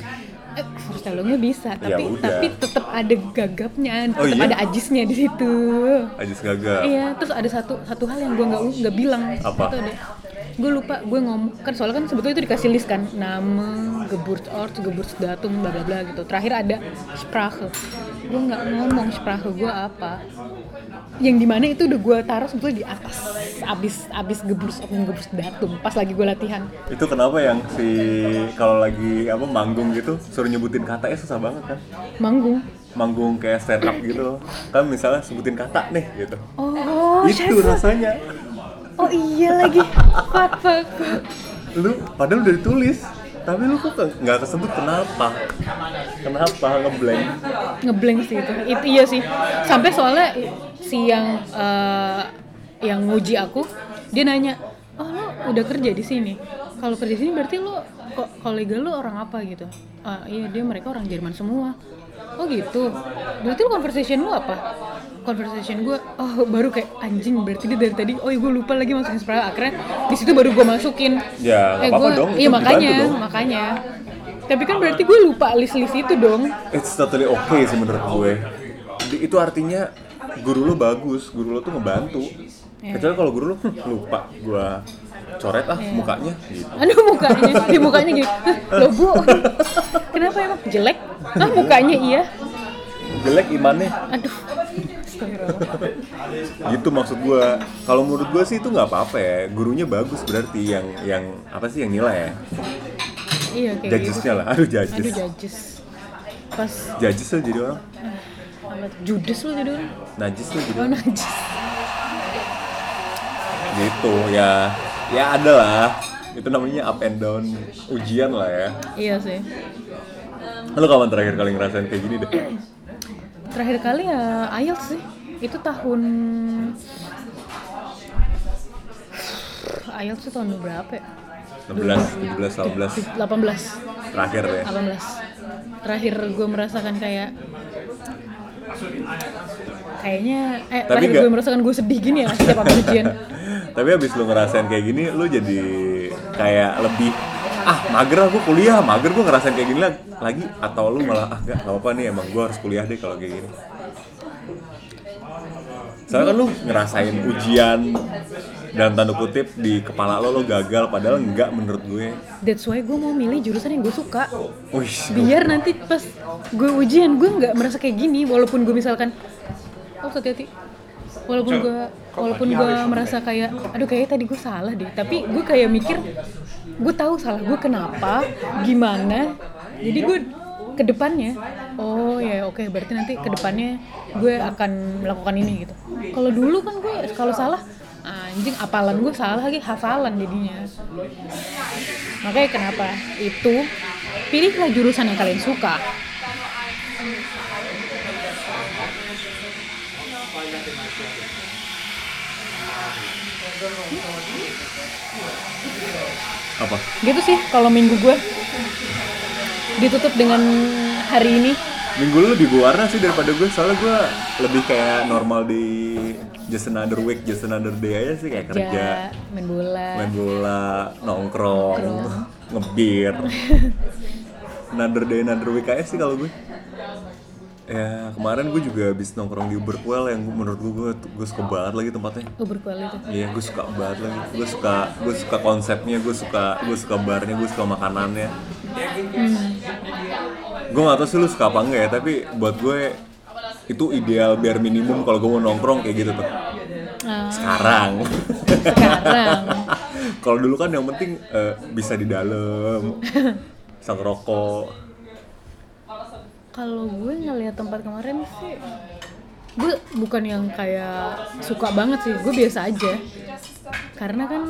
eh, Frostelnya bisa, Ya tapi udah. tapi tetap ada gagapnya, Oh, tetap iya? ada ajisnya di situ. Ajis gagap. Iya, terus ada satu satu hal yang gue nggak nggak bilang. Apa? Itu ada. Gue lupa, gue ngomong kan soalnya kan sebetulnya itu dikasih list kan nama, Geburtsort, Geburtsdatum, bla bla bla gitu. Terakhir ada Sprache. Gue nggak ngomong Sprache gue apa. Yang di mana itu udah gue taruh sebetulnya di atas, abis abis Geburtsort dan Geburtsdatum. Pas lagi gue latihan. Itu kenapa yang si kalau lagi apa manggung gitu suruh nyebutin katanya susah banget kan? Manggung. Manggung kayak stand up gitu. Kan misalnya sebutin kata nih gitu. Oh, itu Chef. rasanya. Oh iya lagi. Fuck, fuck, fuck. Lu padahal udah ditulis, tapi lu kok nggak kesebut kenapa? Kenapa ngeblank? ngeblank sih itu. itu iya sih sampai soalnya si yang eh, yang nguji aku dia nanya oh lo udah kerja di sini kalau kerja di sini berarti lo kok kolega lo orang apa gitu ah iya dia mereka orang Jerman semua oh gitu berarti lo conversation lo apa conversation gue oh baru kayak anjing berarti dia dari tadi oh iya gue lupa lagi masukin Sprite akhirnya di situ baru gue masukin Ya, nggak apa-apa gua- dong, iya makanya dong. makanya tapi kan berarti gue lupa list-list itu dong It's totally okay sih menurut gue. Itu artinya guru lo bagus, guru lo tuh ngebantu. Iya. Kecuali kalau guru lo "Hm, lupa, gua coret ah mukanya gitu. Aduh mukanya, di mukanya "Hah, loh bu, kenapa emang jelek? Ah mukanya iya, Jelek imannya, aduh. Gitu maksud gua. Kalau menurut gua sih itu nggak apa-apa ya. Gurunya bagus berarti yang yang apa sih yang nilai ya? Iya kayak Judgesnya gitu. lah, aduh judges. Aduh judges. Pas Judges tuh jadi orang, judes lo jadi orang. najis tuh jadi Oh orang. najis. Gitu ya. Ya ada lah. Itu namanya up and down ujian lah ya. Iya sih. Lo kapan terakhir kali ngerasain kayak gini deh? Terakhir kali ya IELTS sih. Itu tahun IELTS tuh tahun berapa ya? 16, 17, 18 18 terakhir ya. 18 terakhir gue merasakan kayak kayaknya eh Tapi terakhir nggak- gue merasakan gue sedih gini ya setiap habis ujian Tapi abis lu ngerasain kayak gini, lu jadi kayak lebih ah mager aku kuliah, mager gue ngerasain kayak gini lag- lagi atau lu malah ah gak, apa-apa nih emang gue harus kuliah deh kalau kayak gini. Soalnya kan lu ngerasain ujian dan tanda kutip di kepala lo lo gagal padahal enggak menurut gue. that's why gue mau milih jurusan yang gue suka Wih, biar nanti pas gue ujian gue nggak merasa kayak gini walaupun gue misalkan oh hati-hati walaupun gue walaupun gue merasa kayak aduh kayaknya tadi gue salah deh. Tapi gue kayak mikir gue tahu salah gue kenapa gimana. Jadi gue ke depannya oh ya oke berarti nanti ke depannya gue akan melakukan ini gitu. Kalau dulu kan gue kalau salah anjing apalan gue salah lagi hafalan jadinya. Makanya kenapa itu pilihlah jurusan yang kalian suka apa? gitu sih kalau minggu gue ditutup dengan hari ini Minggu lu lebih berwarna sih daripada gue soalnya gue lebih kayak normal di just another week, just another day aja sih kayak kerja. kerja main bola main bola, nongkrong, ngebir. another day, another week aja sih kalau gue. Ya kemarin gue juga habis nongkrong di Uberquell yang menurut gue, gue gue suka banget lagi tempatnya. uber itu Iya gue suka banget lagi. Gue suka gue suka konsepnya, gue suka gue suka barnya, gue suka makanannya. Gue gak tau sih lu suka apa enggak ya, tapi buat gue itu ideal biar minimum kalau gue mau nongkrong kayak gitu tuh. Ah, Sekarang. sekarang Kalau dulu kan yang penting eh, bisa di dalam, bisa ngerokok. Kalau gue ngeliat tempat kemarin sih gue bukan yang kayak suka banget sih gue biasa aja. Karena kan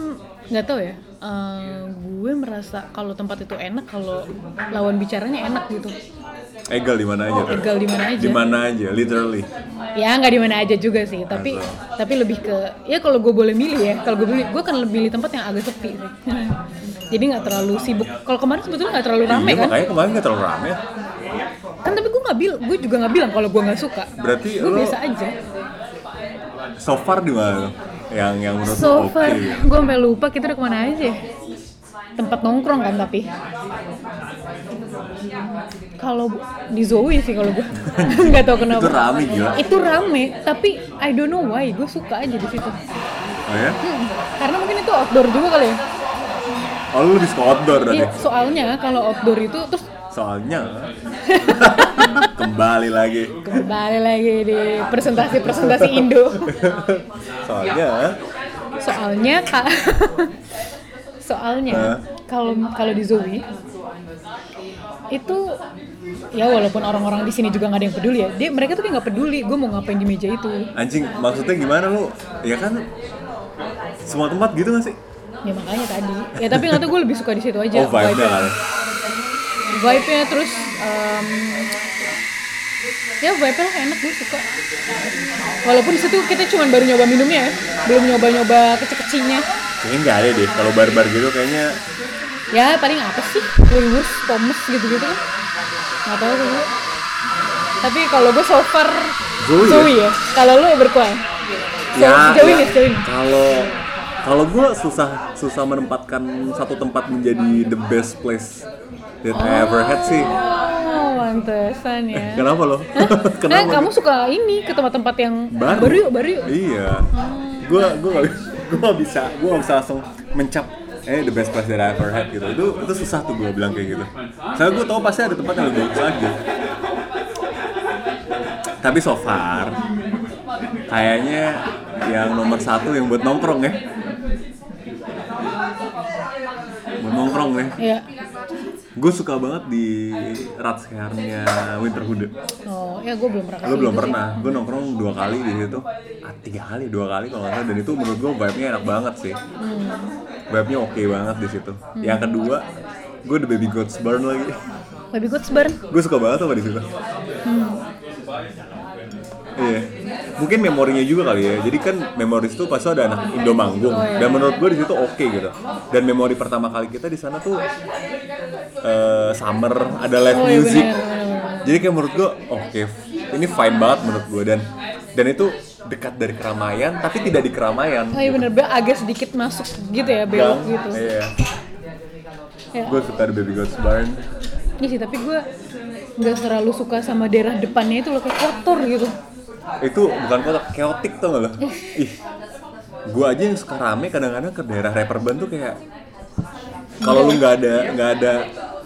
nggak tahu ya eh, gue merasa kalau tempat itu enak kalau lawan bicaranya enak gitu. Egal di mana aja tuh. egal di mana aja. Di mana aja, literally. ya nggak di mana aja juga sih tapi tapi lebih ke ya kalau gue boleh milih ya kalau gue milih gue kan lebih milih tempat yang agak sepi sih. Jadi nggak terlalu sibuk. Kalau kemarin sebetulnya nggak terlalu rame iya, kan? makanya kemarin gak terlalu rame. Nggak bilang gue juga nggak bilang kalau gue nggak suka Berarti gue lo biasa aja so far di mana? yang yang menurut So oke far, gitu? gue sampai lupa kita udah ke mana aja ya? Tempat nongkrong kan tapi kalau di Zoe sih kalau gue nggak tahu kenapa Itu rame gila. itu rame tapi I don't know why gue suka aja di situ Oh ya? Hmm, karena mungkin itu outdoor juga kali ya Oh lu lebih suka outdoor? Iya, soalnya kalau outdoor itu terus Soalnya kembali lagi. kembali lagi di presentasi-presentasi Indo Soalnya soalnya kak soalnya kalau kalau di Zoe itu ya walaupun orang-orang di sini juga nggak ada yang peduli ya dia mereka tuh kayak nggak peduli gue mau ngapain di meja itu anjing maksudnya gimana lu? Ya kan semua tempat gitu gak sih? ya makanya tadi ya tapi nggak tahu gue lebih suka di situ aja Oh vibe-nya kan? Vibe-nya terus em, ya vibe-nya lah enak gue suka. Walaupun di situ kita cuma baru nyoba minumnya ya belum nyoba-nyoba kecil-kecilnya. Kayaknya nggak ada deh. Kalau bar-bar gitu kayaknya. Ya paling apa sih? Wurwurst, Thomas gitu-gitu kan. Nggak tahu gue tapi kalau gue so far Zoe ya? Zoe ya. Kalau lu berkuah? So, jauh ini jauh ini Ya, Kalau kalau gue susah susah menempatkan satu tempat menjadi the best place that I ever had sih. oh mantesan ya Kenapa lo? Kenapa? kamu suka ini ke tempat-tempat yang baru. yuk, baru yuk. Iya. Gue gue gak, gue gak bisa gue gak bisa langsung mencap eh the best place that I ever had gitu. Itu itu susah tuh gue bilang kayak gitu. Soalnya gue tau pasti ada tempat yang lebih bagus lagi. Tapi so far kayaknya yang nomor satu yang buat nongkrong ya. Buat nongkrong ya. Iya. Gue suka banget di Ratshernya Winterhude. Oh, ya gue belum pernah. Lo belum sih. pernah, gue nongkrong dua kali di situ ah, Tiga kali, dua kali kalau nggak salah Dan itu menurut gue vibe-nya enak banget sih Hmm. Vibe-nya oke banget di situ Yang kedua, gue The Baby Goats Burn lagi Lebih good sebar. Gue suka banget apa di situ Iya, mungkin memorinya juga kali ya. Jadi kan memoris tuh pasti ada anak Indo manggung. Oh, iya. Dan menurut gue di situ oke gitu. Dan memori pertama kali kita di sana tuh eh, summer, ada live Oh, iya music. Jadi kayak menurut gue oke, ini fine banget menurut gue dan dan itu dekat dari keramaian tapi tidak di keramaian. Oh iya bener, Be- agak sedikit masuk gitu ya, belok Gang, gitu. Iya. Ya. Gue suka The Baby Goats Barn. Iya sih, tapi gue nggak terlalu suka sama daerah depannya itu loh kayak kotor gitu. Itu bukan kota chaotic tuh gak lo? Ih, gua aja yang suka rame kadang-kadang ke daerah rapper band tuh kayak kalau lu nggak ada nggak ada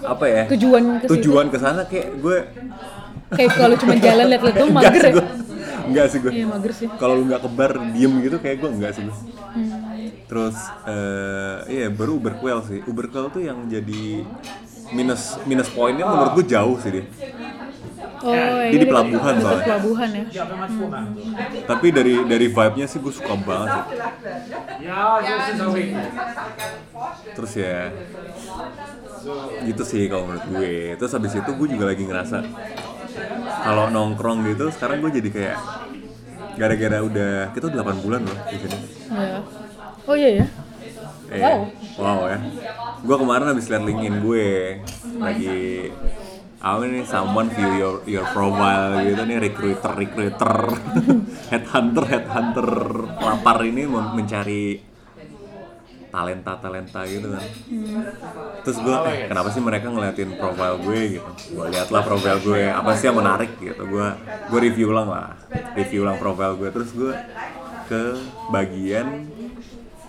apa ya Tujuan ke tujuan ke sana kayak gue Kayak kalau cuma jalan lihat-lihat tuh mager sih ya. gue enggak sih gue Iya mager sih. kalau lu nggak ke bar diem gitu kayak gue enggak sih gue Hmm. terus eh iya baru Uberquell sih Uberquell tuh yang jadi minus minus poinnya menurut gue jauh sih dia Oh, Dia iya, di pelabuhan dekat soalnya. pelabuhan ya. tapi dari dari vibe-nya sih gue suka banget sih terus ya gitu sih kalau menurut gue terus habis itu gue juga lagi ngerasa kalau nongkrong gitu sekarang gue jadi kayak gara-gara udah kita udah 8 bulan loh di sini Iya. Oh iya ya. Eh, Wow. wow ya gue kemarin habis liat linkin gue lagi apa nih someone view your your profile gitu nih recruiter recruiter. Headhunter headhunter. Lapar ini mencari talenta talenta gitu kan. Terus gue eh, kenapa sih mereka ngeliatin profile gue gitu? Gue liat lah profile gue apa sih yang menarik gitu. Gue gue review ulang lah review ulang profile gue. Terus gue ke bagian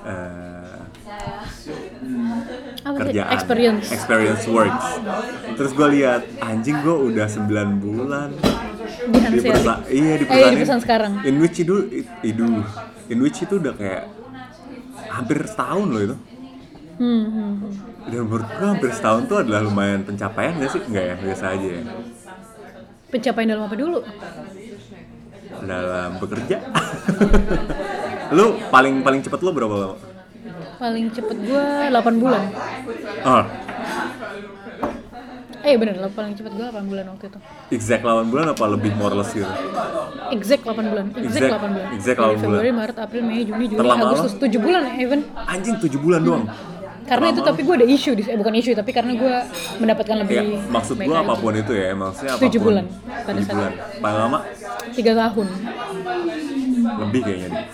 eh, Apa sih? kerjaan Experience. experience works. Terus gue lihat anjing gue udah 9 bulan. Di perusahaan iya di Eh, perusahaan di perusahaan sekarang. in which itu itu in which itu udah kayak hampir setahun loh itu. Hmm, hmm, hmm. dan menurut gue hampir setahun tuh adalah lumayan pencapaian gak sih? Enggak ya? Biasa aja ya. Pencapaian dalam apa dulu? dalam bekerja. Lu paling paling cepet lu berapa lama Paling cepet gue 8 bulan. oh Eh bener, lah, paling cepet gue 8 bulan waktu itu. exact 8 bulan apa lebih more or less gitu Exact 8 bulan. Exact, Exact- 8 bulan. exact Dari 8 bulan. Februari, Maret, April, Mei, Juni, Juli, Terlama Agustus. 7 bulan ya, even. anjing 7 bulan doang Karena itu tapi gue ada isu di eh bukan isu tapi karena gue mendapatkan lebih ya maksud lagi. apa pun itu ya maksudnya apa pun Tujuh bulan pada 7 saat bulan paling lama tiga tahun lebih kayaknya deh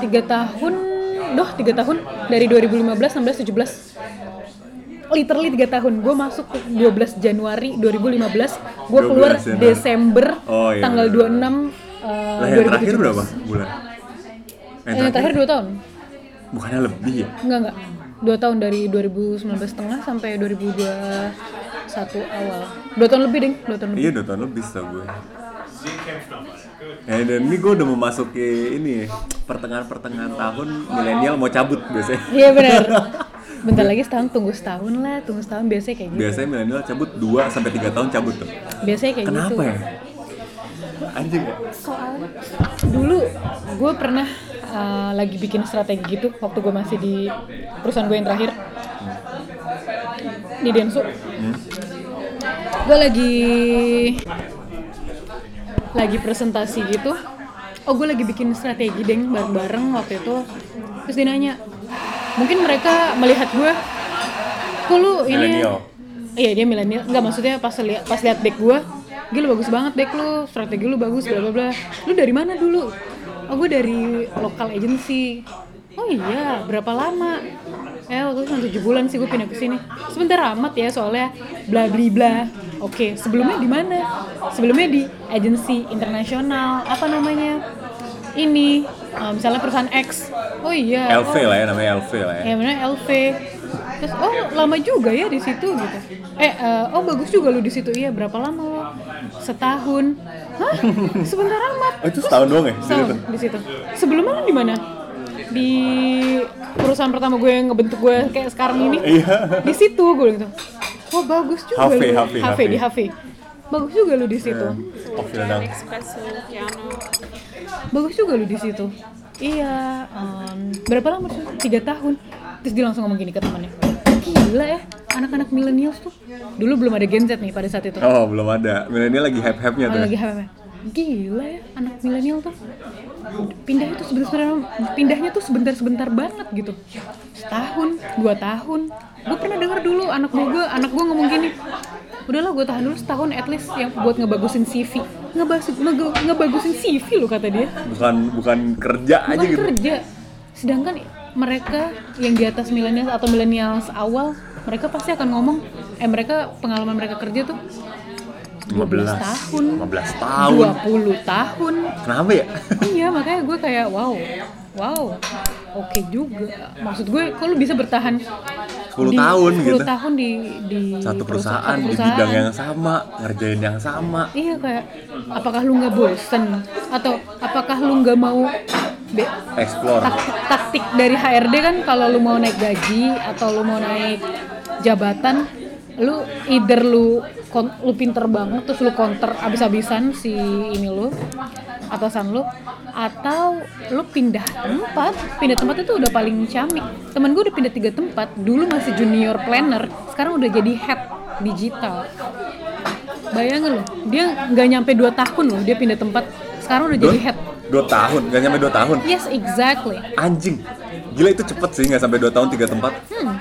tiga tahun doh tiga tahun dari 2015 16 17 literally tiga tahun gue masuk ke 12 Januari 2015 gue 12 keluar Januari. Desember Oh, iya, tanggal bener. 26 uh, Lah yang terakhir 2017. berapa bulan? Eh, yang terakhir 2 tahun bukannya lebih ya? enggak enggak 2 tahun dari 2019 setengah sampai 2021 awal 2 tahun lebih ding 2 tahun lebih Iya dua tahun lebih setahu gue. Ya dan ini gue udah memasuki ini pertengahan-pertengahan tahun milenial mau cabut biasanya. iya benar bentar lagi setahun tunggu setahun lah tunggu setahun biasanya kayak gitu Biasanya milenial cabut 2 sampai 3 tahun cabut tuh. biasanya kayak Kenapa gitu ya? Anjing ya? soalnya dulu gue pernah uh, lagi bikin strategi gitu waktu gue masih di perusahaan gue yang terakhir di Densu gue lagi lagi presentasi gitu oh gue lagi bikin strategi deng bareng-bareng waktu itu. Terus dia nanya mungkin mereka melihat gue kok lu ini? Iya dia milenial. Nggak maksudnya pas lihat pas lihat deck gue gila bagus banget deck lu. Strategi lu bagus bla bla bla. Lu dari mana dulu? Oh gue dari lokal agency. Oh iya berapa lama eh waktu itu cuma tujuh bulan sih gue pindah ke sini. Sebentar amat ya soalnya bla bla bla. Oke sebelumnya di mana? Sebelumnya di agensi internasional apa namanya? Ini eh, misalnya perusahaan X. Oh iya. LV oh, lah ya namanya LV lah ya. ya benar LV terus oh lama juga ya di situ gitu. Eh eh, oh bagus juga lu di situ. Iya berapa lama lo setahun. Hah? Sebentar amat. Oh itu setahun doang ya? Setahun di situ. Sebelumnya lu di mana di perusahaan pertama gue yang ngebentuk gue kayak sekarang ini Iya. di situ gue gitu wah bagus juga HV, lu HV, HV. di HV bagus juga lu di situ Oh Finlandang. espresso piano bagus juga lu di situ iya em, berapa lama sih tiga tahun terus dia langsung ngomong gini ke temannya gila ya anak-anak millennials tuh dulu belum ada Gen Z nih pada saat itu Oh belum ada. Milenial lagi hype-hype-nya Oh, tuh. lagi HPP. Gila ya anak milenial tuh. Pindahnya tuh sebentar pindahnya tuh sebentar-sebentar banget gitu. Setahun, dua tahun. Gue pernah dengar dulu anak gue, anak gue ngomong gini. Udahlah gue tahan dulu setahun at least yang buat ngebagusin CV. Ngebagusin, ngege- ngebagusin CV lo kata dia. Bukan bukan kerja aja Bukan gitu. kerja. Sedangkan mereka yang di atas milenial atau milenials awal, mereka pasti akan ngomong, eh mereka pengalaman mereka kerja tuh 12 tahun. 15 tahun. 20 tahun. Kenapa ya? iya, makanya gue kayak wow. Wow. Oke juga. Maksud gue kalau bisa bertahan 10 di- tahun 10 gitu. tahun di di Satu perusahaan, satu di perusahaan. bidang yang sama, ngerjain yang sama. Iya kayak apakah lu nggak bosen atau apakah lu nggak mau Explore. tak- taktik dari HRD kan kalau lu mau naik gaji atau lu mau naik jabatan lu either lu kon- lu pinter banget terus lu counter abis-abisan si ini lu atasan lu atau lu pindah tempat pindah tempat itu udah paling camik temen gue udah pindah tiga tempat dulu masih junior planner sekarang udah jadi head digital bayangin loh dia nggak nyampe 2 tahun loh dia pindah tempat sekarang udah jadi Dua, head dua tahun, gak nyampe dua tahun. yes exactly Anjing. Gila itu cepet sih, nggak sampai dua tahun tiga tempat. Hmm.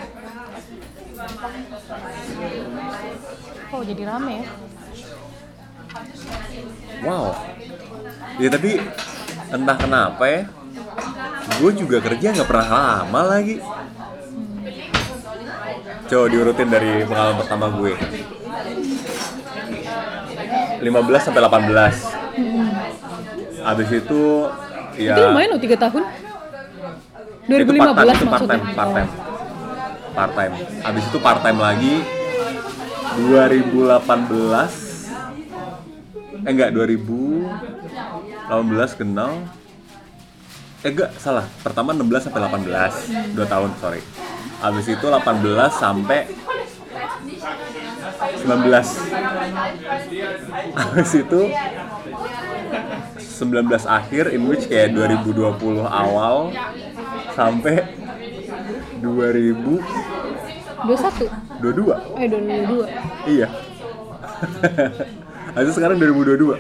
Oh jadi rame ya? Wow. Ya tapi entah kenapa ya, gue juga kerja nggak pernah lama lagi. Coba diurutin dari pengalaman pertama gue. 15 sampai 18. Abis itu ya Itu lumayan loh 3 tahun. itu 2015 part-time, itu maksudnya. part-time, part-time. Part-time. Abis itu part-time lagi 2018 eh enggak 2018 kenal. Eh enggak salah. Pertama 16 sampai 18 2 tahun sorry. Abis itu 18 sampai 19 abis itu 19 akhir in which kayak 2020 awal sampai 2022 21. Eh 2022. iya Aja sekarang 2022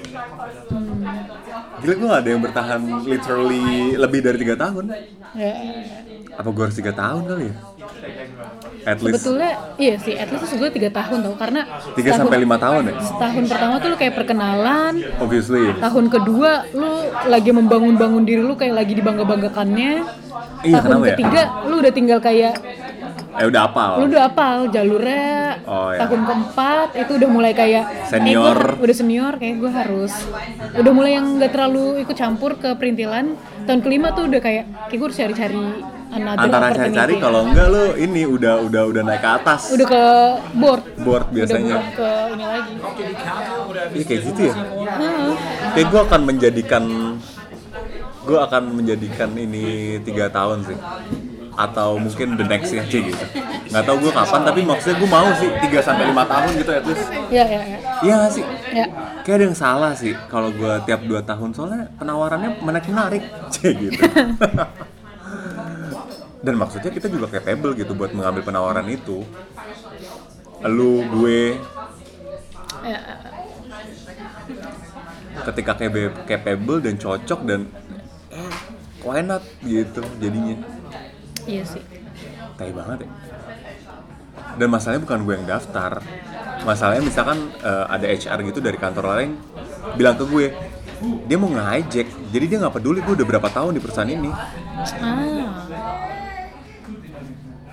Gila gue gak ada yang bertahan literally lebih dari tiga tahun Ya. Apa gue harus tiga tahun kali ya? At least sebetulnya iya sih at least gue tiga tahun tau karena 3 setahun- sampai 5 tahun ya? setahun pertama tuh lu kayak perkenalan Obviously. tahun kedua lu lagi membangun-bangun diri lu kayak lagi dibangga-banggakannya Iya, tahun ya? ketiga lu udah tinggal kayak Eh udah apal. lu udah apal jalurnya Oh, iya. tahun keempat itu udah mulai kayak eh, Senior. gua udah senior kayak gue harus udah mulai yang gak terlalu ikut campur ke perintilan tahun kelima tuh udah kayak kayak gue harus cari-cari Antara cari-cari kalau enggak lu ini udah udah udah naik ke atas. udah ke board board biasanya. udah ke ini lagi Iya kayak gitu ya. Heeh. Kayak gue akan menjadikan gue akan menjadikan ini tiga tahun sih atau mungkin the next ya Ci, gitu. Nggak tahu gue kapan tapi maksudnya gue mau sih 3 sampai lima tahun gitu at least. Ya ya ya iya nggak sih? Ya kayak ada yang salah sih kalau gue tiap 2 tahun. Soalnya penawarannya menarik menarik. Gitu. Dan maksudnya kita juga capable gitu buat mengambil penawaran itu. Lu gue. Ya ketika capable dan cocok dan eh, why not gitu jadinya iya sih. Tai banget ya. Dan masalahnya bukan gue yang daftar. Masalahnya misalkan eh, ada HR gitu dari kantor lain bilang ke gue dia mau nge-hijack jadi dia nggak peduli gue udah berapa tahun di perusahaan ini. Ah.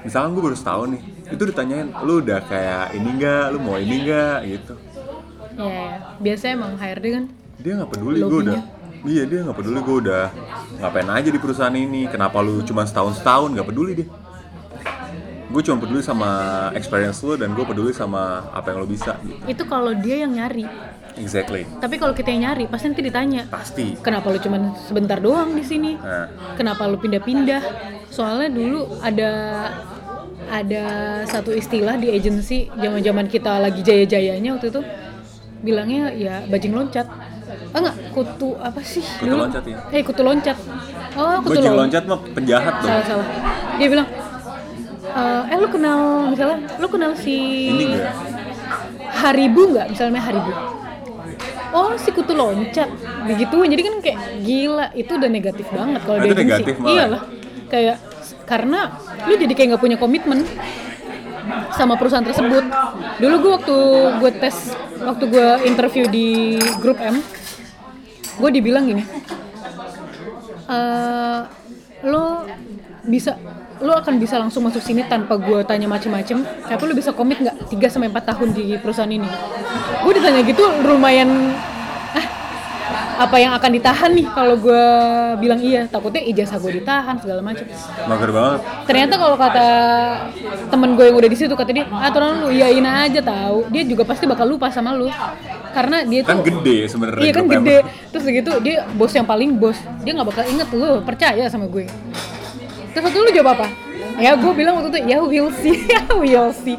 Misalkan gue baru setahun nih itu ditanyain lu udah kayak ini nggak? Lu mau ini nggak? Gitu. Ya, ya. biasanya emang HRD kan dia nggak peduli gue udah iya dia nggak peduli gue udah ngapain aja di perusahaan ini. Kenapa lu cuma setahun setahun nggak peduli dia gue cuma peduli sama experience lu dan gue peduli sama apa yang lo bisa gitu. Itu kalau dia yang nyari. Exactly. Tapi kalau kita yang nyari pasti nanti ditanya pasti. Kenapa lu cuman sebentar doang di sini? Nah. Kenapa lu pindah-pindah? Soalnya dulu ada ada satu istilah di agensi zaman-zaman kita lagi jaya-jayanya waktu itu bilangnya ya bajing loncat ah enggak. Kutu apa sih? Kutu dulu? loncat, ya? eh kutu loncat. Oh kutu loncat. loncat mah penjahat dong. Salah salah. Dia bilang "Eh, eh lu kenal misalnya lu kenal si Haribu nggak misalnya Haribu. Oh si kutu loncat. Begitu jadi kan kayak gila itu udah negatif banget kalau Nah, dia negatif malah. iyalah. Kayak karena lu jadi kayak nggak punya komitmen sama perusahaan tersebut. Dulu gue waktu gue tes waktu gue interview di grup M gue dibilang gini "Eh, lo bisa lo akan bisa langsung masuk sini tanpa gue tanya macem-macem. Tapi lo bisa komit nggak 3 sampai 4 tahun di perusahaan ini? Gue ditanya gitu lumayan ah apa yang akan ditahan nih kalau gue bilang iya? Takutnya ijazah gue ditahan segala macam mager banget. Ternyata kalau kata temen gue yang udah di situ kata dia aturan lu iyain aja tahu. Dia juga pasti bakal lupa sama lu karena dia tuh kan gede sebenarnya iya kan gede. terus gitu dia bos yang paling bos. Dia nggak bakal inget lu percaya sama gue. Terus waktu lu jawab apa? Ya gue bilang waktu itu ya we'll see. Ya we'll see.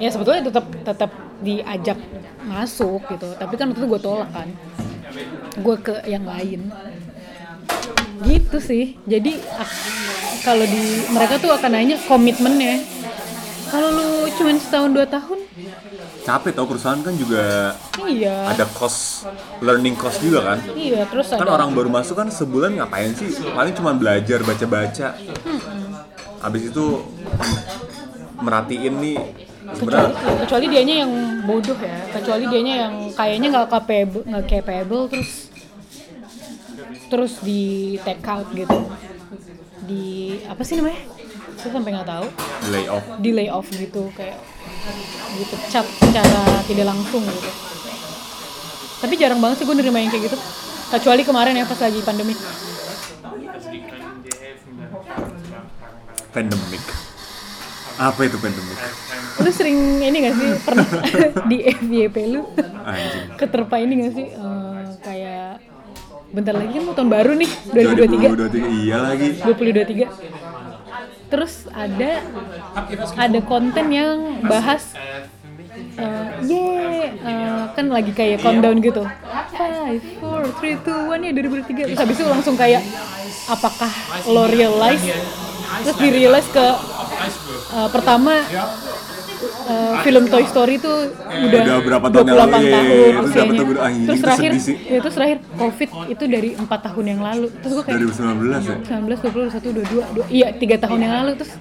Ya sebetulnya tetap tetap diajak masuk gitu. Tapi kan waktu itu gue tolak kan. Gue ke yang lain. Gitu sih. Jadi ak- kalau di mereka tuh akan nanya komitmennya. Kalau lu cuman setahun dua tahun capek tau perusahaan kan juga iya. ada cost learning cost juga kan? Iya terus kan ada orang baru masuk kan sebulan ngapain sih? Paling cuma belajar baca-baca. Habis itu merhatiin nih kecuali, sebenarnya kecuali dianya yang bodoh ya. Kecuali dianya yang kayaknya nggak capable nggak capable terus terus di take out gitu. Di apa sih namanya? Saya sampai nggak tahu. Lay off. Di lay off gitu kayak dipecat secara tidak langsung gitu. Tapi jarang banget sih gue nerima yang kayak gitu. Kecuali kemarin ya pas lagi pandemi. Pandemic. Apa itu pandemic? Lu sering ini gak sih? Pernah di FYP lu? Anjing. Keterpa ini gak sih? Eh, kayak bentar lagi kan mau tahun baru nih 2023 2023 iya lagi. 2023 terus ada ada konten yang bahas eh ye eh, kan lagi kayak countdown gitu. Five four three two one ya 2023 terus habis itu langsung kayak apakah lo realize? Terus di realize ke eh, pertama eh, film Toy Story tuh udah, Udah berapa tahun yang 28 lalu, iya, iya, tahun. Iya, itu usianya. tuh, terus itu terakhir ya, terus terakhir covid itu dari empat tahun yang lalu. Terus gue kayak 2019 ya? 19, 20, 21, 22, iya tiga tahun yang lalu. Terus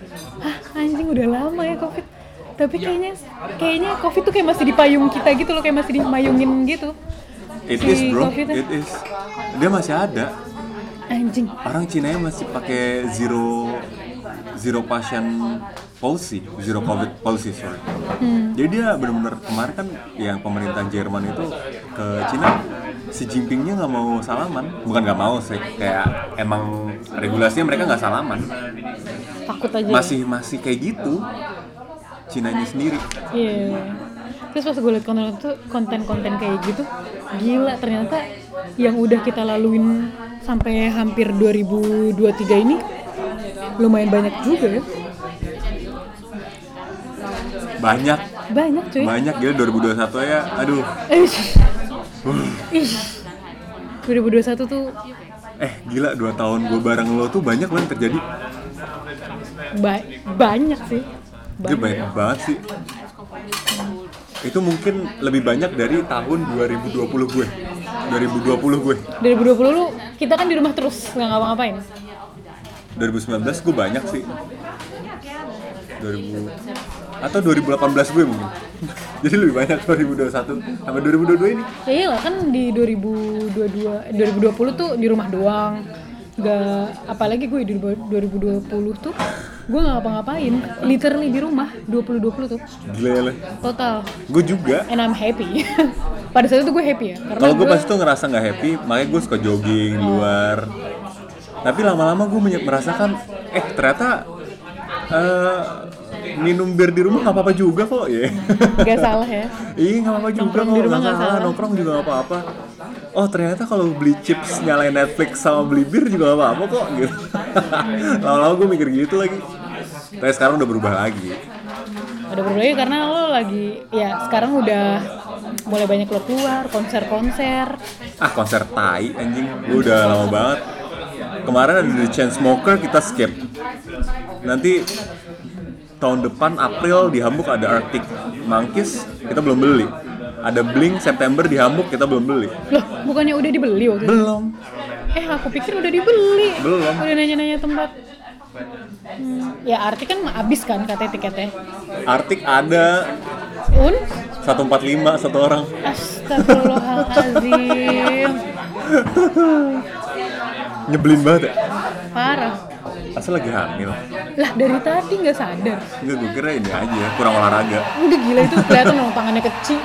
hah anjing udah lama ya covid. Tapi kayaknya kayaknya covid tuh kayak masih di payung kita gitu loh kayak masih dimayungin gitu. It Si is bro. It is. Dia masih ada. Anjing. Orang Cina masih pakai zero zero patient policy zero covid policy sorry. Jadi dia benar-benar kemarin kan yang pemerintah Jerman itu ke Cina si Jinpingnya nggak mau salaman. Bukan nggak mau sih kayak emang regulasinya mereka nggak salaman. Takut aja. Masih masih kayak gitu Cinanya sendiri. Iya. Terus pas gue liat konten tuh konten-konten kayak gitu, gila ternyata yang udah kita laluin sampai hampir 2023 ini lumayan banyak juga ya. banyak Banyak cuy. banyak gila 2021 ya aduh Eh, Ih. 2021 tuh eh gila dua tahun gue bareng lo tuh banyak yang terjadi ba- banyak sih. itu banyak banget sih itu mungkin lebih banyak dari tahun 2020 gue 2020 gue 2020 lu kita kan di rumah terus nggak ngapa-ngapain. 2019 gue banyak sih. 2000 atau 2018 gue mungkin. Jadi lebih banyak 2021 sampai 2022 ini. Ya iyalah kan di 2022 2020 tuh di rumah doang. Gak apalagi gue di 2020 tuh gue nggak ngapa-ngapain, literally di rumah 2020 tuh. Gila ya total. gue juga. And I'm happy. Pada saat itu gue happy ya, kalau gue gue pasti tuh ngerasa nggak happy makanya gue suka jogging di luar tapi lama-lama gue merasakan eh ternyata eh, minum bir di rumah nggak apa-apa juga kok ya gak salah ya. Iya nggak apa-apa juga Nongkrong kok di rumah nggak nggak salah salah. nongkrong juga nggak apa-apa. Oh ternyata kalau beli chips nyalain Netflix sama beli bir juga nggak apa-apa kok gitu. Lama-lama gue mikir gitu lagi. Tapi sekarang udah berubah lagi. Udah berbeda karena lo lagi ya sekarang udah mulai banyak lo keluar konser-konser. Ah konser tai anjing, gue udah lama banget. Kemarin ada The Chainsmoker kita skip. Nanti tahun depan April di Hamburg ada Arctic Monkeys kita belum beli. Ada Blink September di Hamburg kita belum beli. Loh, bukannya udah dibeli waktu itu? Belum. Eh, aku pikir udah dibeli. Belum. Udah nanya-nanya tempat. Hmm, ya arti kan habis kan katanya tiketnya. Arctic ada Un? 145 satu orang. Nyebelin banget ya. Parah. Asal lagi hamil. Lah dari tadi nggak sadar. Enggak, gue kira ini aja, kurang olahraga. Udah gila itu kelihatan dong tangannya kecil.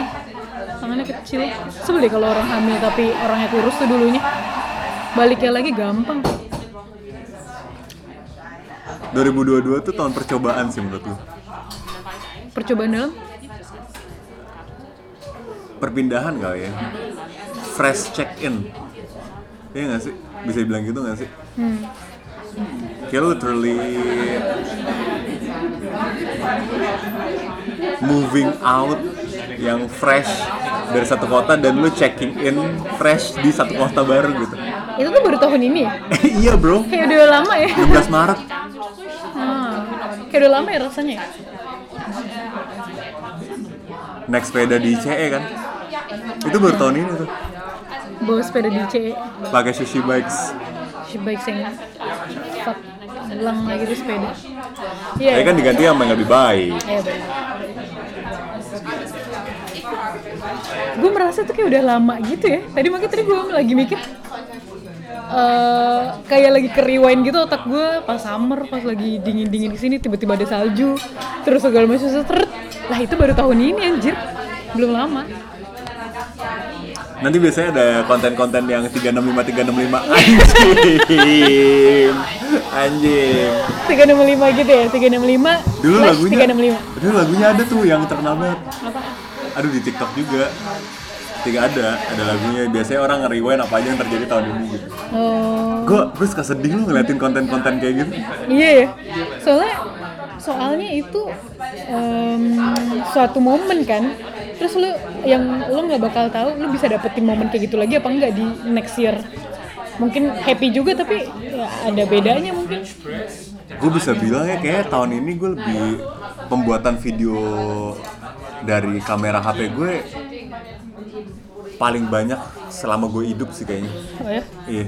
Tangannya kecil. Sebel deh kalau orang hamil tapi orangnya kurus tuh dulunya. Baliknya lagi gampang. 2022 tuh tahun percobaan sih menurut gue. Percobaan dalam Perpindahan kali ya. Fresh check in. Iya nggak sih? Bisa dibilang gitu nggak sih? hmm. Kayak lu literally moving out yang fresh dari satu kota dan lu checking in fresh di satu kota baru gitu. itu tuh baru tahun ini ya? iya bro, Kayak udah lama ya? 16 Maret. Ah, kayak udah lama ya rasanya ya? Naik sepeda di CE kan. Itu baru tahun ini tuh. Bawa sepeda di CE Pakai sushi bikes. Si baik saya fuck lagi tuh sepeda. Iya Tapi kan diganti sama yang lebih baik. Iya Gue merasa tuh kayak udah lama gitu ya. Tadi makanya tadi gue lagi mikir eh kayak lagi ke rewind gitu otak gue pas summer pas lagi dingin dingin di sini tiba-tiba ada salju terus segala macam seret lah itu baru tahun ini anjir. Belum lama Nanti biasanya ada konten-konten yang 365 365 anjing. Anjing. 365 gitu ya 365 Dulu lagunya 365 Dulu lagunya ada tuh yang terkenal banget. apa Aduh di TikTok juga. Tiga ada, ada lagunya. Biasanya orang nge-rewind apa aja yang terjadi tahun ini gitu. oh Gue gue suka sedih lu ngeliatin konten-konten kayak gitu. Iya ya. Soalnya soalnya itu em, suatu momen kan. Terus lu yang lu nggak bakal tahu lu bisa dapetin momen kayak gitu lagi apa enggak di next year. Mungkin happy juga tapi ya ada bedanya mungkin. Gue bisa bilang ya kayak tahun ini gue lebih pembuatan video dari kamera HP gue paling banyak selama gue hidup sih kayaknya. Oh ya? Iya.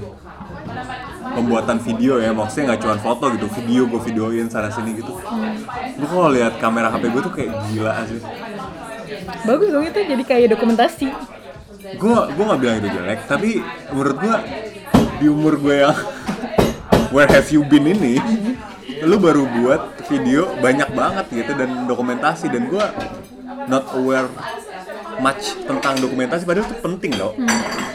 Pembuatan video ya, maksudnya nggak cuma foto gitu, video gue videoin sana sini gitu. Gue kalau lihat kamera HP gue tuh kayak gila asli. Bagus dong itu jadi kayak dokumentasi. Gue gue nggak bilang itu jelek, tapi menurut gue di umur gue yang where have you been ini, lu baru buat video banyak banget gitu dan dokumentasi dan gue not aware much tentang dokumentasi padahal itu penting loh.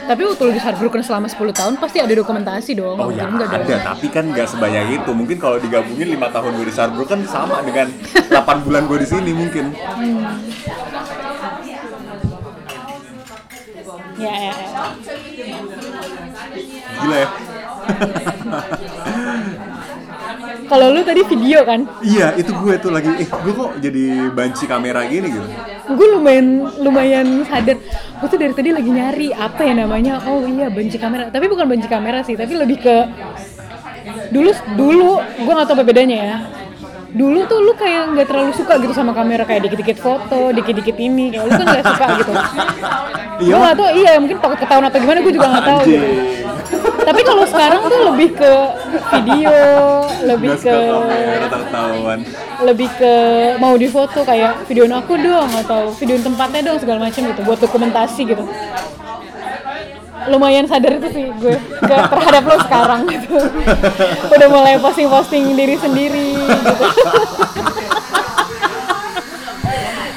Tapi waktu lu di Heartbroken selama 10 tahun pasti ada dokumentasi dong. Oh ya ada, tapi kan nggak sebanyak itu. Mungkin kalau digabungin lima tahun gue di Sarbro kan sama dengan 8 bulan gue di sini mungkin. Ya, ya, ya. Gila ya. Kalau lu tadi video kan, iya, itu gue tuh lagi, eh gue kok jadi banci kamera gini gitu. gue lumayan lumayan sadar. Gue tuh dari tadi lagi nyari apa ya namanya. Oh iya benci kamera. Tapi bukan benci kamera sih, tapi lebih ke dulu dulu gue nggak tahu apa bedanya ya. Dulu tuh lu kayak nggak terlalu suka gitu sama kamera kayak dikit-dikit foto, dikit-dikit ini. Kayak lu kan nggak suka gitu. Iya. Gue nggak tahu. Iya mungkin takut ketahuan atau gimana gue juga nggak tahu. Gitu. Tapi kalau sekarang tuh lebih ke video, lebih Gak ke suka kamera tertawan. lebih ke mau difoto kayak videoin aku dong atau videoin tempatnya dong segala macam gitu buat dokumentasi gitu lumayan sadar itu sih gue ke terhadap lo sekarang gitu udah mulai posting-posting diri sendiri gitu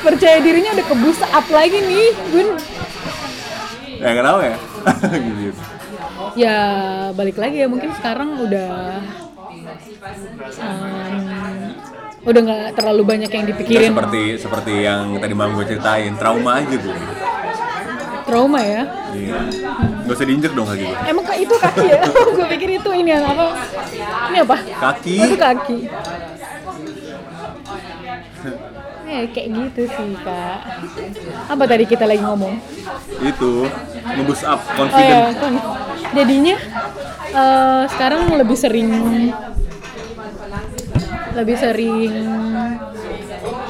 percaya dirinya udah kebus up lagi nih gue Ya nggak tahu ya. gitu. ya balik lagi ya mungkin sekarang udah em, udah nggak terlalu banyak yang Ya, dipikirin seperti seperti yang tadi malam gue ceritain, trauma aja gue. Trauma ya Iya. Gak usah diinjek dong kaki gue. Emang kak itu kaki ya? gue pikir itu ini yang apa? Ini apa? Kaki. Oh, itu kaki. Eh, kayak gitu sih kak. Apa tadi kita lagi ngomong? Itu ngebus up Oh ya, confidence. kan. Jadinya eh, sekarang lebih sering lebih sering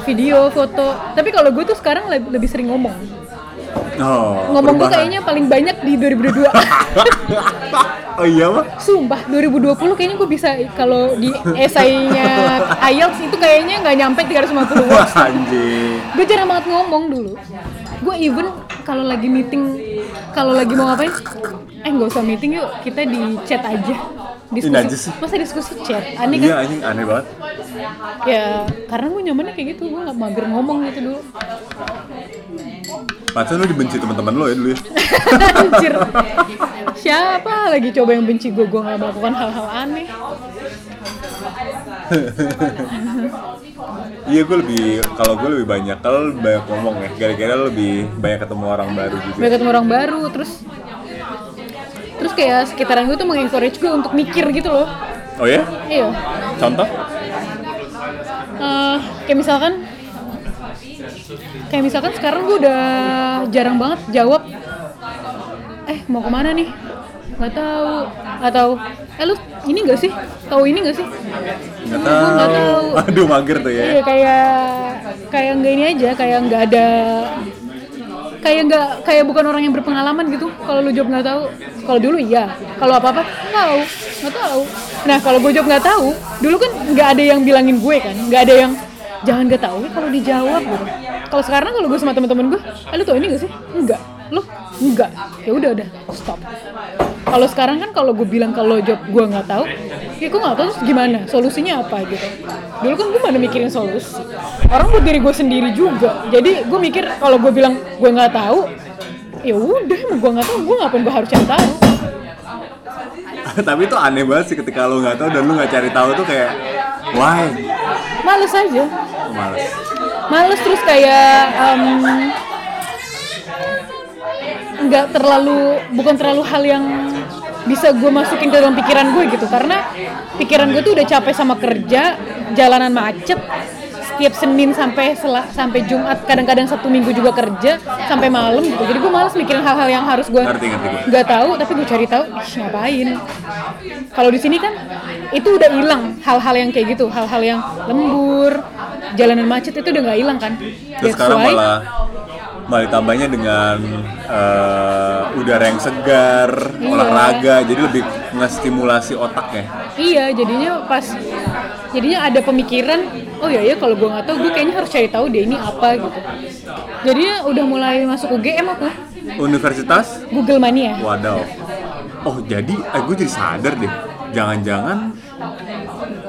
video, foto. Tapi kalau gue tuh sekarang le- lebih sering ngomong. Oh, Ngomong gue kayaknya paling banyak di 2022. oh iya mah? Sumpah 2020 kayaknya gue bisa kalau di esainya IELTS itu kayaknya nggak nyampe 350 words. Anjing. Gue jarang banget ngomong dulu. Gue even kalau lagi meeting, kalau lagi mau ngapain, eh nggak usah meeting yuk, kita di chat aja. Diskusi. Sih. Masa diskusi chat? Aneh Iya kan? anjing aneh banget. Ya karena gue nyamannya kayak gitu, gue nggak mager ngomong gitu dulu. Pantesan lu dibenci teman-teman lo ya dulu ya. Anjir. Siapa lagi coba yang benci gue? Gue nggak melakukan hal-hal aneh. Iya gue lebih kalau gue lebih banyak kalau lebih banyak ngomong ya gara-gara lebih banyak ketemu orang baru juga. banyak ketemu orang baru terus terus kayak sekitaran gue tuh mengencourage gue untuk mikir gitu loh Oh ya? iya Contoh? Eh, kayak misalkan kayak misalkan sekarang gue udah jarang banget jawab eh mau ke mana nih nggak tahu atau eh lu ini nggak sih tahu ini nggak sih Nggak Gue nggak tahu. tahu. Aduh mager tuh ya. Iya kayak kayak nggak ini aja, kayak nggak ada kayak nggak kayak bukan orang yang berpengalaman gitu. Kalau lu jawab nggak tahu, kalau dulu iya, kalau apa apa tahu, nggak tahu. Nah kalau gue jawab nggak tahu, dulu kan nggak ada yang bilangin gue kan, nggak ada yang jangan nggak tahu ya kalau dijawab gitu. Kalau sekarang kalau gue sama teman-teman gue, eh, lu tau ini gak sih? Enggak, lu enggak. Ya udah udah stop. Kalau sekarang kan kalau gue bilang kalau jawab gue nggak tahu, ya gue nggak tahu terus gimana, solusinya apa gitu. Dulu kan gue mana mikirin solusi. Orang buat diri gue sendiri juga. Jadi gue mikir kalau gue bilang gue nggak tahu, ya udah gue nggak tahu, gue ngapain gue harus cari tahu. Tapi itu aneh banget sih ketika lo nggak tahu dan lo nggak cari tahu tuh kayak why? Males aja. Males. Males terus kayak nggak terlalu bukan terlalu hal yang bisa gue masukin ke dalam pikiran gue gitu. Karena pikiran gue tuh udah capek sama kerja jalanan macet tiap Senin sampai selah sampai Jumat kadang-kadang satu minggu juga kerja sampai malam gitu. Jadi gue malas mikirin hal-hal yang harus gue nggak tahu tapi gue cari tahu ih ngapain? Kalau di sini kan itu udah hilang hal-hal yang kayak gitu hal-hal yang lembur jalanan macet itu udah nggak hilang kan? Terus That's sekarang why- malah malah ditambahnya dengan eh, udara yang segar, Iya. olahraga, jadi lebih ngestimulasi otaknya. Iya, jadinya pas jadinya ada pemikiran, oh ya ya kalau gue nggak tahu, gue kayaknya harus cari tahu deh ini apa gitu. Jadinya udah mulai masuk UGM aku, Universitas, Google Mania. wadaw. Oh jadi, eh, gue jadi sadar deh, jangan-jangan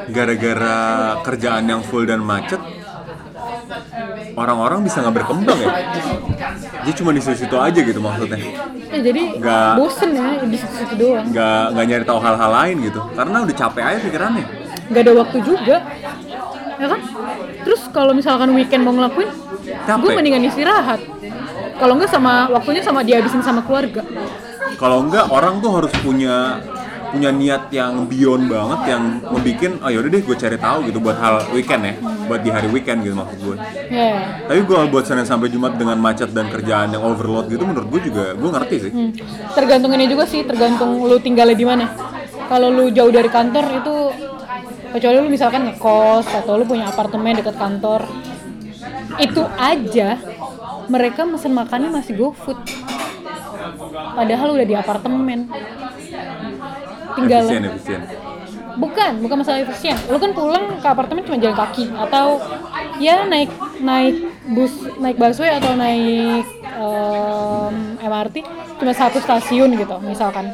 gara-gara kerjaan yang full dan macet, orang-orang bisa nggak berkembang ya? Dia cuma di situ aja gitu maksudnya. Ya, jadi Nggak- bosen ya di situ doang. nggak nggak nyari tahu hal-hal lain gitu karena udah capek aja pikirannya Gak ada waktu juga, ya kan? Terus kalau misalkan weekend mau ngelakuin, gue mendingan istirahat. Kalau nggak sama waktunya sama dihabisin sama keluarga. kalau enggak orang tuh harus punya punya niat yang beyond banget yang membikin oh yaudah deh gue cari tahu gitu buat hal weekend ya buat di hari weekend gitu maksud gue Ya. tapi gue buat Senin sampai Jumat dengan macet dan kerjaan yang overload gitu menurut gue juga gue ngerti sih Hmm. Tergantung ini juga sih, tergantung lu tinggalnya di mana. Kalau lu jauh dari kantor itu kecuali lu misalkan ngekos atau lu punya apartemen dekat kantor. Itu aja mereka mesen makannya masih GoFood. Padahal udah di apartemen. Tinggal efisien efisien bukan, bukan masalah efisien. Lu kan pulang ke apartemen cuma jalan kaki atau ya naik naik bus, naik busway atau naik em, MRT cuma satu stasiun gitu misalkan.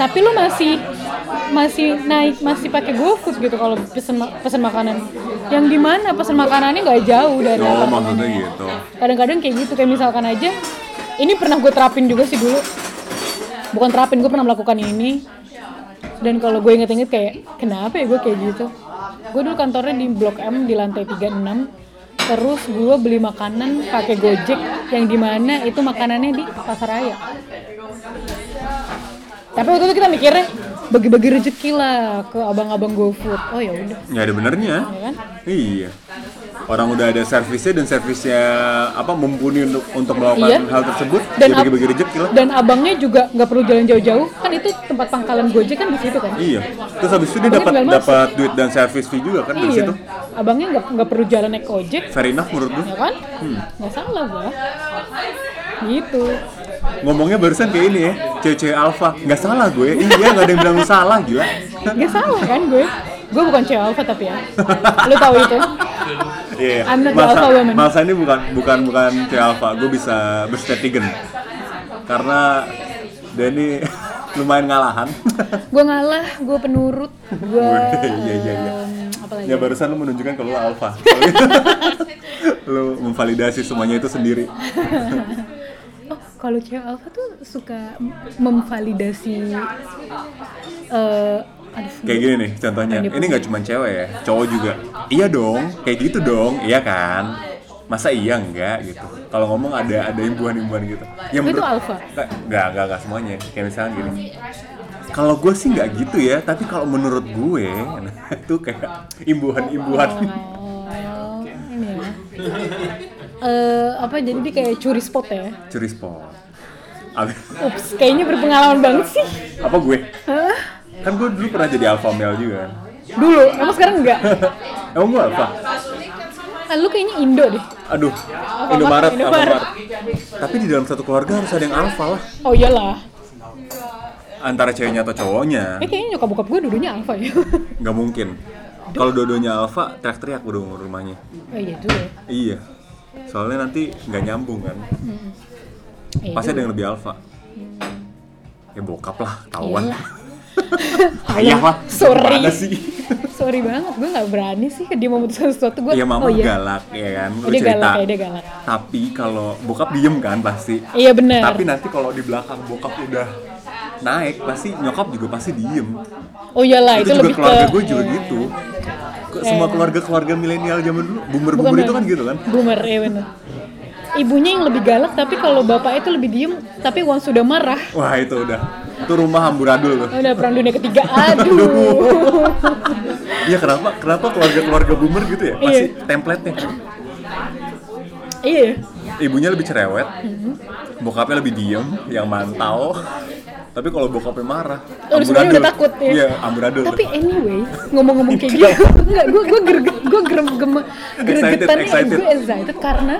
Tapi lu masih masih naik masih pakai GoFood gitu kalau pesen pesen makanan. Yang di mana pesen makanannya nggak jauh dari oh maksudnya gitu Kadang-kadang kayak gitu kayak misalkan aja ini pernah gue terapin juga sih dulu. Bukan terapin, gue pernah melakukan ini. Dan kalau gue inget-inget kayak kenapa ya gue kayak gitu? Gue dulu kantornya di Blok M di lantai 36. Terus gue beli makanan pakai Gojek yang di mana itu makanannya di Pasaraya. Tapi waktu itu kita mikirnya bagi-bagi rezeki lah ke abang-abang GoFood. Oh ya udah, nggak ada benernya ya kan? iya orang udah ada servisnya dan servisnya apa mumpuni untuk untuk melakukan Iya. hal tersebut Dan ya bagi-bagi rezeki lah Dan abangnya juga nggak perlu jalan jauh-jauh, kan itu tempat pangkalan Gojek kan di situ kan? iya terus habis itu dia dapat dapat duit dan servis fee juga kan dari Iya, situ abangnya nggak nggak perlu jalan naik ojek, fair enough menurut gue ya kan? Hmm. Nggak salah gua. Gitu. ngomongnya barusan kayak ini ya cewek-cewek alpha nggak salah gue iya nggak ada yang bilang salah gila Nggak salah kan gue? Gue bukan cewek alpha tapi ya. Lu tahu itu? Iya. I'm not Masa, alpha woman. Masa ini bukan bukan bukan cewek alpha, gue bisa berstetigen karena Denny lumayan ngalahan. Gue ngalah, gue penurut, gue Iya iya iya. lagi? Ya barusan lu menunjukkan kalau lu alpha. lu memvalidasi semuanya itu sendiri. Oh, kalau cewek alpha tuh suka memvalidasi eh aduh, Kayak gini nih contohnya. Ini nggak cuma cewek ya, cowok juga. Iya dong, kayak gitu dong, iya kan? Masa iya enggak gitu. Kalau ngomong ada ada imbuhan-imbuhan gitu. Ya Tapi itu alpha? Enggak, enggak, enggak, enggak semuanya. Kayak misalnya gini. Kalau gue sih nggak gitu ya, tapi kalau menurut gue itu kayak imbuhan-imbuhan. Oh, ini ya. Eh, apa jadi dia kayak curi spot ya? Curi spot. Ups, kayaknya berpengalaman banget sih. apa gue? Hah? Kan gue dulu pernah jadi alpha male juga kan. Dulu, emang sekarang enggak? Emang gue alpha? Ah, lu kayaknya Indo deh. Aduh, Alphamart, Indomaret, Indomaret. Alfamart. Tapi di dalam satu keluarga harus ada yang alpha lah. Oh iyalah. Antara ceweknya atau cowoknya. Eh kayaknya nyokap bokap gue dulunya alpha ya. Nggak mungkin. Kalau dua-duanya alpha, teriak-teriak udah rumahnya. oh iya juga. ya. Iya. Soalnya nanti nggak nyambung kan. Iya Pasti ada yang lebih alpha. Ya bokap lah, tahuan. Iyalah. Ayah lah. Sorry. Sih? Sorry banget, gue gak berani sih dia mau memutuskan sesuatu gue. Iya mama oh, iya. galak ya kan. Lu dia cerita. galak ya, dia galak. Tapi kalau bokap diem kan pasti. Iya benar. Tapi nanti kalau di belakang bokap udah naik pasti nyokap juga pasti diem. Oh iyalah itu, itu, juga lebih keluarga ke gue juga iya. gitu. Semua keluarga keluarga milenial zaman dulu, boomer Bukan boomer itu kan gitu kan. Boomer, iya bener. ibunya yang lebih galak tapi kalau bapak itu lebih diem tapi once sudah marah Wah itu udah. Itu rumah amburadul tuh. udah perang dunia ketiga aduh Iya kenapa kenapa keluarga-keluarga boomer gitu ya? Masih Iya. template-nya. iya Ibunya lebih cerewet, bokapnya lebih diem, yang mantau. Tapi kalau bokapnya marah, Oh, sebenarnya udah takut ya. Iya, amburadul. tapi anyway ngomong-ngomong kayak gitu nggak gue gue greget gue gerem gem- gregetan excited. gue excited karena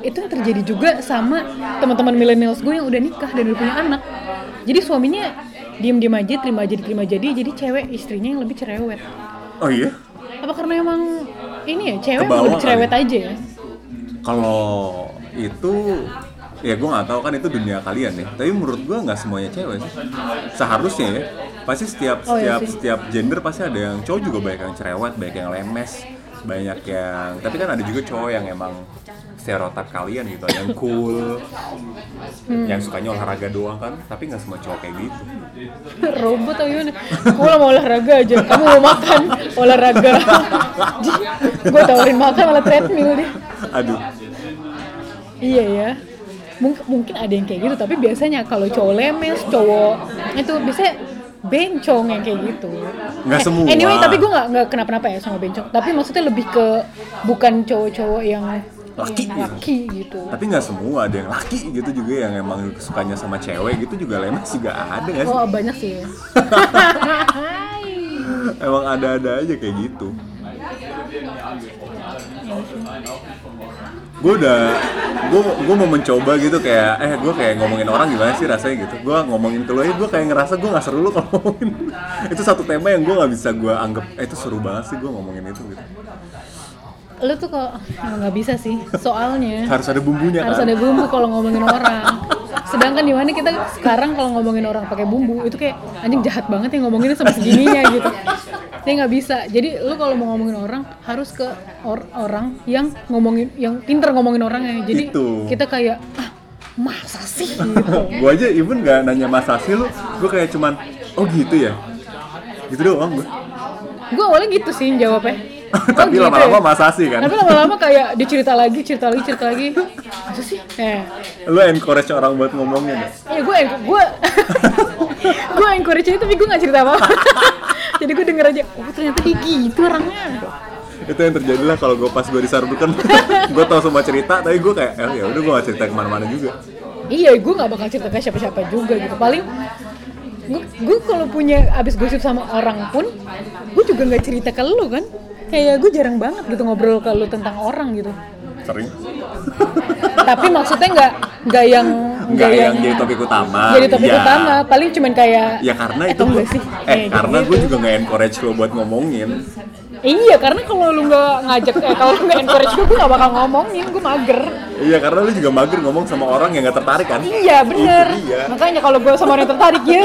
itu yang terjadi juga sama teman-teman millennials gue yang udah nikah dan udah punya anak jadi suaminya diem-diem aja terima aja terima jadi jadi cewek istrinya yang lebih cerewet Oh iya? apa karena emang ini ya cewek Kebawa lebih cerewet kali. aja ya Kalau itu ya gue nggak tahu kan itu dunia kalian ya. Tapi menurut gue nggak semuanya cewek sih. Seharusnya ya. Pasti setiap Oh, iya setiap sih. setiap gender pasti ada yang cowok juga banyak yang cerewet, banyak yang lemes, banyak yang tapi kan ada juga cowok yang emang stereotip kalian gitu, yang cool, Hmm. yang sukanya olahraga doang kan, tapi nggak semua cowok kayak gitu. robot atau gimana gue mau olahraga aja kamu mau makan olahraga gue tawarin makan malah treadmill deh Aduh, Iya ya. Mungkin mungkin ada yang kayak gitu, tapi biasanya kalau cowok lemes, cowok itu biasanya bencong yang kayak gitu. Nggak Eh, semua. Anyway, tapi gue nggak nggak kenapa-napa ya sama bencong. Tapi maksudnya lebih ke bukan cowok-cowok yang Laki gitu. laki gitu. tapi nggak semua ada yang laki gitu juga yang emang sukanya sama cewek gitu juga lemes juga ada sih? Oh banyak sih ya. Emang ada-ada aja kayak gitu. Gue udah, gue gue mau mencoba gitu kayak, eh gue kayak ngomongin orang gimana sih rasanya gitu. Gue ngomongin ke lo, eh gue kayak ngerasa gue nggak seru lo ngomongin. itu satu tema yang gue nggak bisa gue anggap, eh itu seru banget sih gue ngomongin itu gitu. Lu tuh kok nggak bisa sih, soalnya Harus ada bumbunya harus kan. ada bumbu kalau ngomongin orang. Sedangkan di mana kita sekarang kalau ngomongin orang pakai bumbu itu kayak anjing jahat banget ya ngomonginnya sampai segininya gitu. Saya nggak bisa. Jadi lu kalau mau ngomongin orang harus ke or- orang yang ngomongin yang pinter ngomongin orangnya. Jadi Itu. kita kayak ah masa sih gitu. gue aja even nggak nanya masa sih lu, gue kayak cuman, oh gitu ya, gitu doang gue. Gue awalnya gitu sih jawabnya. Oh, Tapi gitu lama-lama ya? masa sih kan. Tapi lama-lama kayak dicerita lagi, cerita lagi, cerita lagi. Masa sih? Eh, Lu encourage orang buat ngomongin ya? gue gue gue encourage itu tapi gue gak cerita apa apa jadi gue denger aja oh ternyata dia gitu orangnya itu yang terjadi lah kalau gue pas gue di Sardukan gue tau semua cerita tapi gue kayak eh, ya udah gue gak cerita ke mana-mana juga iya gue gak bakal cerita ke siapa-siapa juga gitu paling gue gue kalau punya abis gosip sama orang pun gue juga nggak cerita ke lu kan kayak gue jarang banget gitu ngobrol ke lu tentang orang gitu sering tapi maksudnya nggak nggak yang nggak yang jadi topik utama jadi topik Iya. utama paling cuman kayak ya karena eh, itu nggak gua- sih eh karena gitu. gue juga nggak encourage lo buat ngomongin Iya, karena kalau lu nggak ngajak, eh, kalau lu nggak encourage gue, gue nggak bakal ngomongin, gue mager. iya karena lu juga mager ngomong sama orang yang gak tertarik kan Iya, bener. Dia. Makanya kalau gue sama orang yang tertarik, ya.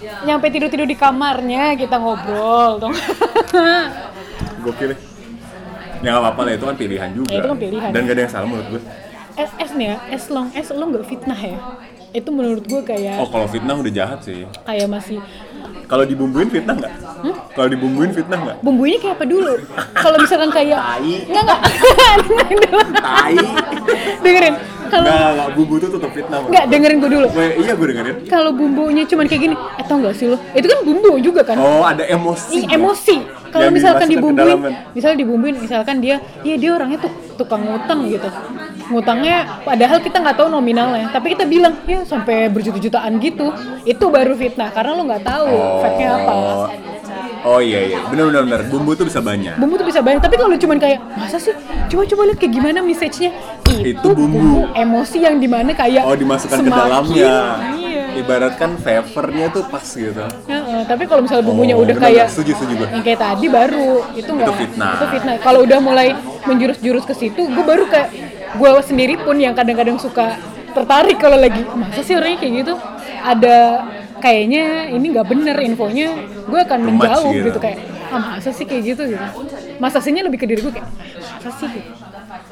Nyampe tidur-tidur di kamarnya, kita ngobrol, dong. gue pilih ya. Nggak apa-apa lah itu kan pilihan juga. Ya, itu kan pilihan. dan gak ada yang salah menurut gue. As, as nih ya, as long as lo nggak fitnah ya, itu menurut gue kayak oh kalau fitnah udah jahat sih. Kayak masih kalau dibumbuin fitnah nggak? Hmm? kalau dibumbuin fitnah nggak? Bumbunya kayak apa dulu? Kalau misalkan kayak Tai. nggak nggak. Tai. Dengerin kalau nggak nggak bumbu itu tetap fitnah nggak dengerin gue dulu. Iya gue dengerin Kalau bumbunya cuman kayak gini, eh tau nggak sih lo? Itu kan bumbu juga kan? oh ada emosi Ih, emosi. Kalau misalkan dibumbuin, misalnya dibumbuin, misalkan dia, iya dia orangnya tuh tukang ngutang gitu. Ngutangnya, padahal kita nggak tahu nominalnya, tapi kita bilang ya sampai berjuta-jutaan gitu. Itu baru fitnah, karena lo nggak tahu fact-nya apa. Oh iya iya, benar benar benar. Bumbu tuh bisa banyak. Bumbu tuh bisa banyak, tapi kalau cuman kayak masa sih? Coba coba lihat kayak gimana message-nya. Itu, Itu bumbu. Emosi yang di mana kayak Oh dimasukkan ke semakin- dalamnya. Iya. Ibaratkan flavornya tuh pas gitu. Heeh, tapi kalau misalnya bumbunya Oh, udah bener, kayak bener. Setuju, setuju gue. yang kayak tadi baru itu nggak fitnah. itu fitnah kalau udah mulai menjurus-jurus ke situ gue baru kayak gue sendiri pun yang kadang-kadang suka tertarik kalau lagi masa sih orangnya kayak gitu ada kayaknya ini nggak bener infonya gue akan menjauh gitu. gitu. kayak ah masa sih kayak gitu gitu masa sihnya lebih ke diri gue kayak masa sih gitu.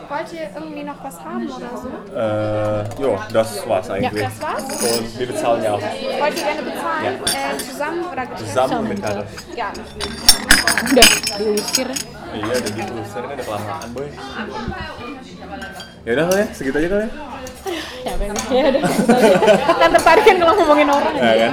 Wollt ihr irgendwie noch was haben oder so? Äh, jo, das war's eigentlich. Das war's? Und wir bezahlen ja auch Wollt ihr gerne bezahlen? Äh, zusammen oder getrennt? zusammen mit Kado. Ja. Udah diusir. Iya, udah diusir ini udah kelamaan, boy. Ya udah kali ya, segitu aja kali ya. Ya, ya udah. Kan tertarik kan kalau ngomongin orang. Ya kan?